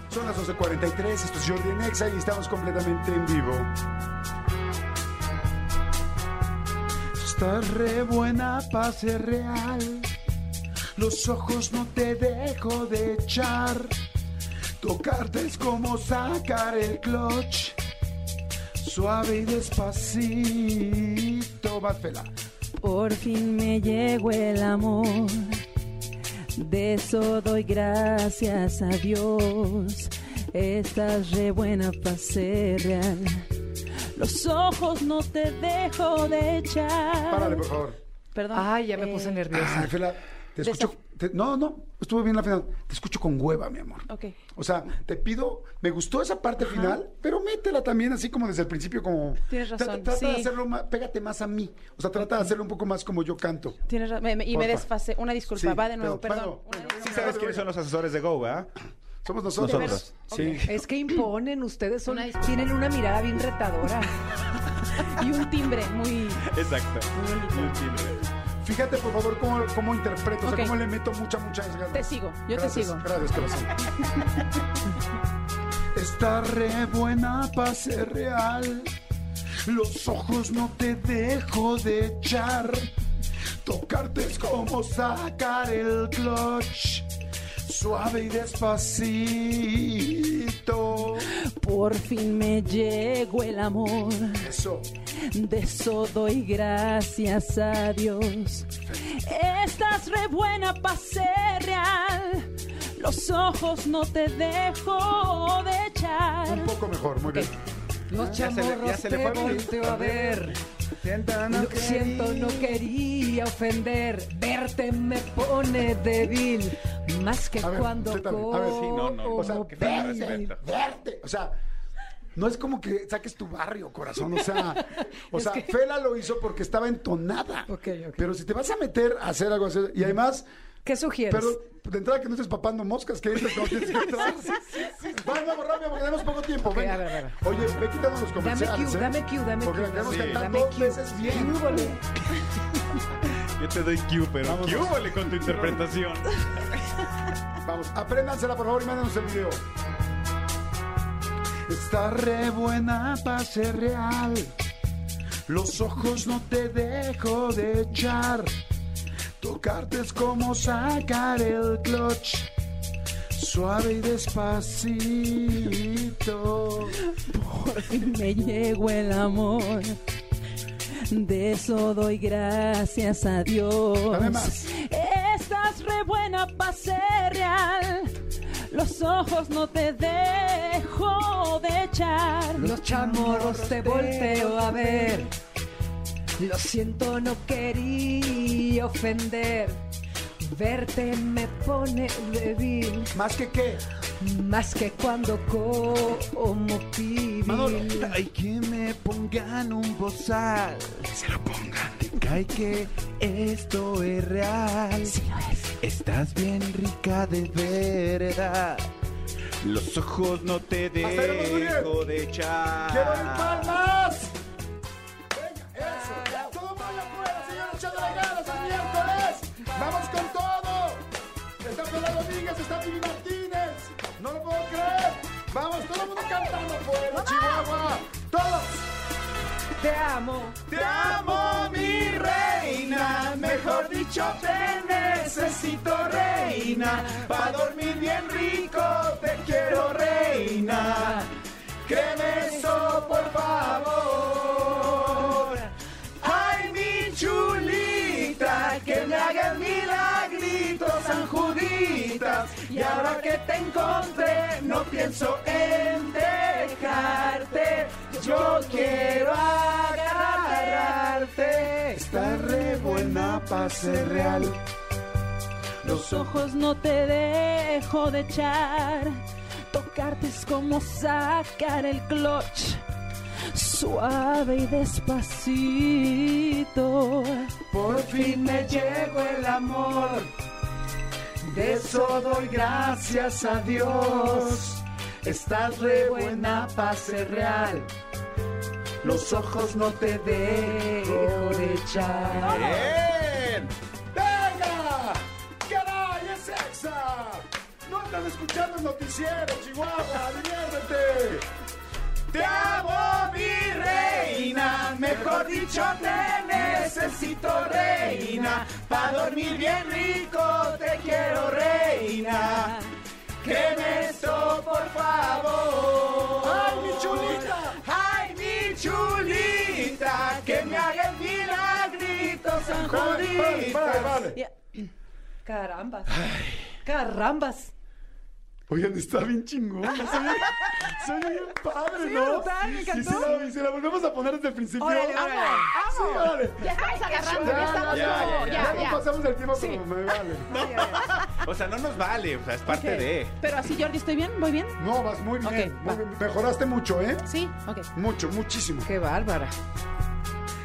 Son las 12.43. Esto es Jordi en Exa y estamos completamente en vivo. Estás re buena para ser real. Los ojos no te dejo de echar. Tocarte es como sacar el clutch. Suave y despacito. Fela. Por fin me llegó el amor. De eso doy gracias a Dios. Estás re buena para ser real. Los ojos no te dejo de echar. Párale, por favor. Perdón. Ay, ya me Eh, puse nerviosa. Ay, Fela, te escucho. te- no, no, estuvo bien la final. Te escucho con hueva, mi amor. Ok. O sea, te pido, me gustó esa parte final, pero métela también así como desde el principio, como. Tienes Tra- razón, Trata de hacerlo más, pégate más a mí. O sea, trata de hacerlo un poco más como yo canto. Tienes ra- me- me- y me Porfa. desfasé. Una disculpa. Sí, Va de nuevo, pero- perdón. bueno. Sí sabes quiénes son los asesores de Go, ¿verdad? Somos nosotros. Nosotros. Sí. Es que imponen, ustedes son, Una tienen una mirada bien retadora. Y un timbre muy. Exacto. Fíjate, por favor, cómo, cómo interpreto, o sea, cómo le meto mucha, muchas ganas. Te sigo, yo te sigo. Gracias, corazón. Está re buena para ser real. Los ojos no te dejo de echar. Tocarte es como sacar el clutch. Suave y despacito. Por fin me llegó el amor. Eso. De eso doy gracias a Dios. Estás re buena para ser real. Los ojos no te dejo de echar. Un poco mejor, muy bien. Los Ya se le- chamorros ya se le te volteo a ver. Lo que siento, no quería ofender. Verte me pone débil. Más que A ver, cuando usted. A ver, sí, no, no. O sea, como que te baby. respeto. verte. O sea, no es como que saques tu barrio, corazón. O sea, o sea, Fela lo hizo porque estaba entonada. Ok, ok. Pero si te vas a meter a hacer algo así, y además, ¿Qué sugieres? pero de entrada que no estés papando moscas, que entres cuando tienes que entrar. Vamos, vamos rápido, porque tenemos poco tiempo. Ok, venga. a ver, a ver. Oye, ve quitando los Dame comerciales. cue, ¿eh? dame cue, dame Porque cue. la Sí. cantar Dame dos cue. veces bien. Húbole. Yo te doy cue, pero Vamos, vamos. vale con tu interpretación. Vamos, apréndansela por favor y mándenos el video. Está re buena para ser real. Los ojos no te dejo de echar. Tocarte es como sacar el clutch. Suave y despacito. Por fin me llegó el amor. De eso doy gracias a Dios. Dame más. Estás re buena para ser real. Los ojos no te dejo de echar. Los chamorros te volteo a ver. Lo siento, no quería ofender. Verte me pone débil. ¿Más que qué? Más que cuando como pibil. Hay que me pongan un bozal. Se lo pongan. Cae que esto es real. Sí lo es. Estás bien rica de verdad. Los ojos no te dejo de echar. ¡Quiero ir palmas! Eso. Todo mundo afuera, señores, echándole ganas el miércoles. ¡Vamos con todo! Está Fela Domínguez, está Vivi Martínez. No lo puedo creer. Vamos, todo el mundo cantando fuera, Chihuahua. Todos. Te amo. Te amo, mi reina. Mejor dicho, dicho te necesito reina, pa' dormir bien rico te quiero reina. Créeme eso, por favor. Hagas milagritos, San Juditas. Y ahora que te encontré, no pienso en dejarte. Yo quiero agarrarte. Está re buena pa' ser real. Los ojos no te dejo de echar. Tocarte es como sacar el clutch. Suave y despacito. Fin me llegó el amor. De eso doy gracias a Dios. Estás re buena para real. Los ojos no te dejo de echar. ¡Bien! ¡Venga! ¡Caray, es exa! No estás escuchando el noticiero, Chihuahua. ¡Diviértete! Te amo, mi reina, mejor dicho te necesito reina, pa' dormir bien rico te quiero reina, créeme esto por favor. ¡Ay, mi chulita! ¡Ay, mi chulita! Que me haga el milagrito, San Juditas. Ya. Carambas. Carambas. Oigan, está bien chingón. Soy, soy bien padre, ¿no? me Y encantó. si la, y si la volvemos a poner desde el principio. Órale, órale. Sí, órale. Ya estamos agarrando, Ya, ya estamos ya, como- ya, ya, no ya. pasamos el tiempo, pero me vale. O sea, no nos vale, o sea, es parte de. Pero así, Jordi, ¿estoy bien? ¿Voy bien? No, vas muy bien. Ok, muy va. bien. Mejoraste mucho, ¿eh? Sí, ok. Mucho, muchísimo. Qué bárbara.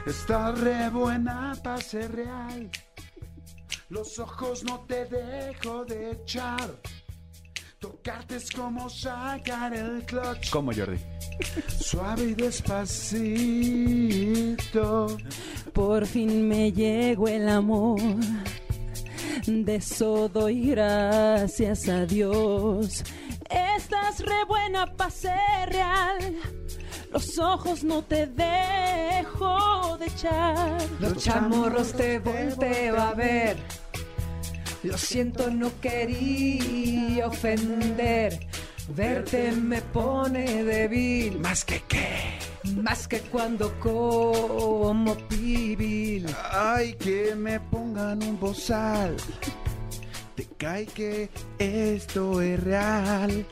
Está re buena para ser real. Los ojos no te dejo de echar. Tocarte es como sacar el clutch. ¿Cómo, Jordi? Suave y despacito. Por fin me llegó el amor. De eso doy gracias a Dios. Estás re buena para ser real. Los ojos no te dejo de echar. Los chamorros te volteo a ver. Lo siento, no quería ofender. Verte me pone débil. ¿Más que qué? Más que cuando como pibil. Ay, que me pongan un bozal. Te cae que esto es real.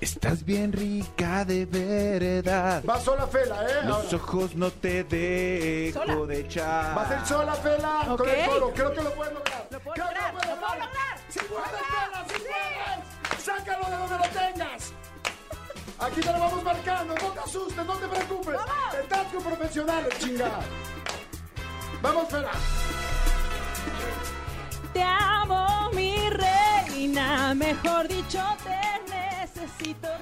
Estás bien rica de verdad. Va sola Fela, ¿eh? Los Ahora. ojos no te dejo Sola. de echar. Va a ser sola Fela Ok. con el coro. Creo que lo puedes lograr. Lo puedo Creo que lograr, puedes lo puedo lograr. ¡Sí puedes, Fela! ¡Sí puedes! ¡Sácalo de donde lo tengas! Aquí te lo vamos marcando. No te asustes, no te preocupes. Estás con profesionales, chingada. Vamos, Fela. Te amo, mi reina. Mejor dicho, te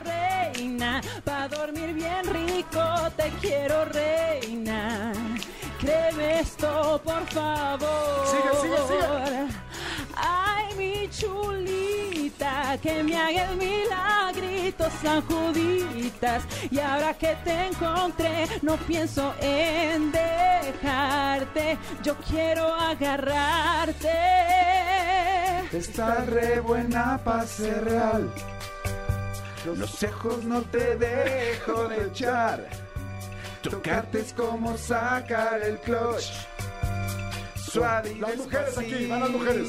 reina. Para dormir bien rico, te quiero, reina. Créeme esto, por favor. Sigue, sigue, sigue. Ay, mi chulita, que me haga el milagrito, San Juditas. Y ahora que te encontré, no pienso en dejarte. Yo quiero agarrarte. Está re buena para ser real. Los ojos no te dejo de echar. Tocarte es como sacar el clutch. Suave y Las mujeres aquí, van las mujeres.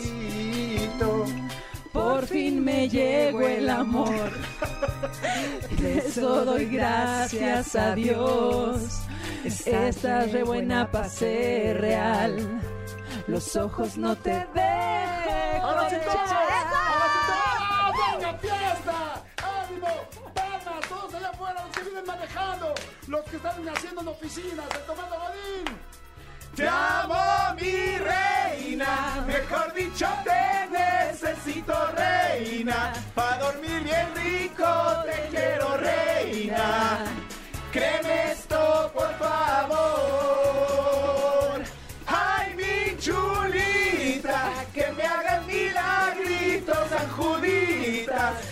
Por fin me llegó el amor. De eso doy gracias a Dios. Estás re buena para ser real. Los ojos no te dejo ¡Ahora sí de todos! echar. ¡Ahora sí todos! ¡Ah, ¡Venga, fiesta! Los que están haciendo en oficinas, el tomando godín. Te amo, mi reina. Mejor dicho, te necesito, reina. Pa' dormir bien rico, te quiero, reina. Créeme esto, por favor.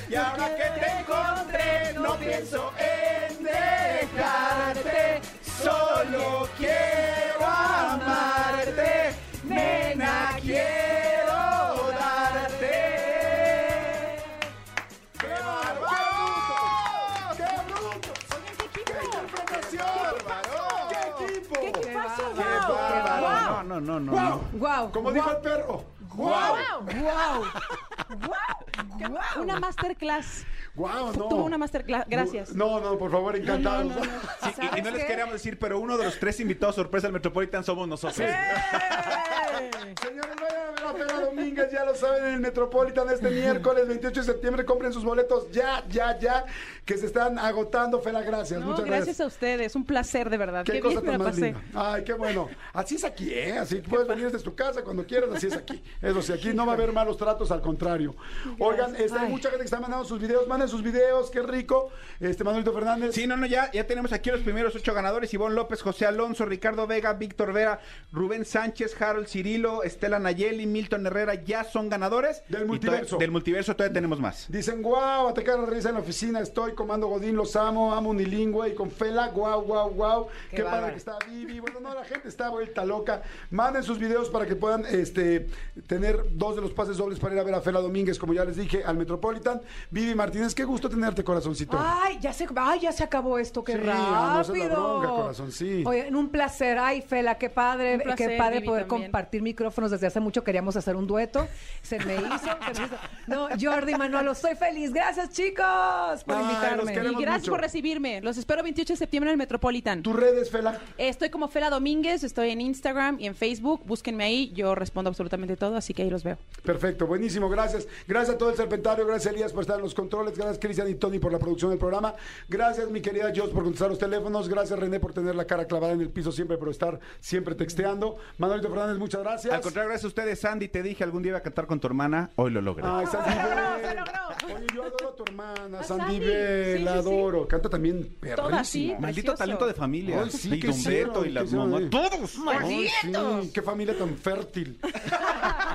Y ahora que te encontré, no pienso en dejarte. Solo quiero amarte, nena, quiero darte. ¡Qué bárbaro! ¡Qué bruto! ¡Qué equipo! ¡Qué interpretación! ¡Qué equipo! ¡Qué equipazo! ¡Qué bárbaro! No, no, no, no. ¡Wow! Como dijo el perro. ¡Guau! Wow. Una masterclass. ¡Guau! No. Tuvo una masterclass. Gracias. No, no, por favor, encantados. No, no, no, no. Sí, y- y, ¿Sabes no les qué? queríamos decir, pero uno de los tres invitados sorpresa al Metropolitan somos nosotros. Señores, vayan a ver a Fela Domínguez, ya lo saben, en el Metropolitan este miércoles 28 de septiembre. Compren sus boletos ya, ya, ya, que se están agotando. Fela, gracias. No, Muchas gracias gracias. a ustedes. Un placer, de verdad. Qué, Qué, cosa bien me tan la más pasé. linda. Ay, qué bueno. Así es aquí, ¿eh? Así puedes venir desde tu casa cuando quieras, así es aquí. Eso sí, aquí no va a haber malos tratos, al contrario. Oigan, este, hay Ay. mucha gente que está mandando sus videos. Manden sus videos, qué rico. Este, Manuelito Fernández. Sí, no, no, ya, ya tenemos aquí los primeros ocho ganadores. Ivonne López, José Alonso, Ricardo Vega, Víctor Vera, Rubén Sánchez, Harold Cirilo, Estela Nayeli, Milton Herrera, ya son ganadores. Del multiverso. todavía- del multiverso todavía tenemos más. Dicen, guau, atacar la risa en la oficina, estoy comando Godín, los amo, amo Unilingüe y con Fela, guau, guau, guau. Qué, Qué padre que está Vivi. Bueno, no, la gente está vuelta loca. Manden sus videos para que puedan este, tener dos de los pases dobles para ir a ver a Fela Domínguez, como ya les dije, al Metropolitan. Vivi Martínez, qué gusto tenerte, corazoncito. Ay, ya se, ay, ya se acabó esto, qué Sí, la rápido. bronca, corazón, sí. Oye, un placer. Ay, Fela, qué padre, Un placer, qué padre Vivi, poder también. compartir micrófonos. Desde hace mucho queríamos hacer un dueto. Se me hizo, se me hizo. No, Jordi, Manolo, estoy feliz. Gracias, chicos, por invitarme. Y gracias mucho. por recibirme. Los espero 28 de septiembre en el Metropolitan. ¿Tus redes, Fela? Estoy como Fela Domínguez, estoy en Instagram y en Facebook. Búsquenme ahí, yo respondo absolutamente todo, así que ahí los veo. Perfecto, buenísimo, gracias. Gracias a todo el Serpentario, gracias Elías por estar en los controles, gracias Cristian y Tony por la producción del programa, gracias mi querida Jos por contestar los teléfonos, gracias René por tener la cara clavada en el piso siempre, por estar siempre texteando. Manuelito Fernández, muchas gracias. Al contrario, gracias a ustedes, Sandy. Te dije algún día iba a cantar con tu hermana. Hoy lo logré. Ay, Sandy Se logró, se logró. Oye, yo adoro a tu hermana, A Sandy, Sandy. Bell, Sí, la sí, sí. adoro. Canta también perrísimo. Toda así. Maldito precioso. talento de familia. Ay, sí, y Don Beto y las mamás. eh. Todos. Ay, sí, qué familia tan fértil.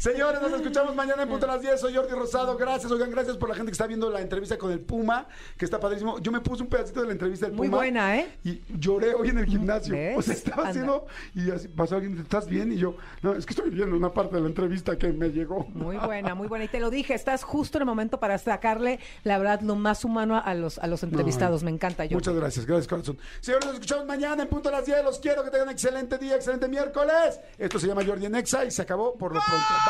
Señores, nos escuchamos mañana en punto a las 10. Soy Jordi Rosado. Gracias, oigan, gracias por la gente que está viendo la entrevista con el Puma, que está padrísimo. Yo me puse un pedacito de la entrevista del Muy Puma. buena, ¿eh? Y lloré hoy en el gimnasio. ¿Ves? O sea, estaba Anda. haciendo y así pasó alguien, ¿estás bien? Y yo, no, es que estoy viendo una parte de la entrevista que me llegó. Muy buena, muy buena. Y te lo dije, estás justo en el momento para sacarle, la verdad, lo más humano a los, a los entrevistados. Me encanta, yo. Muchas gracias, gracias corazón. Señores, nos escuchamos mañana en punto a las 10. Los quiero, que tengan un excelente día, excelente miércoles. Esto se llama Jordi en Exa y se acabó por lo pronto. Bye.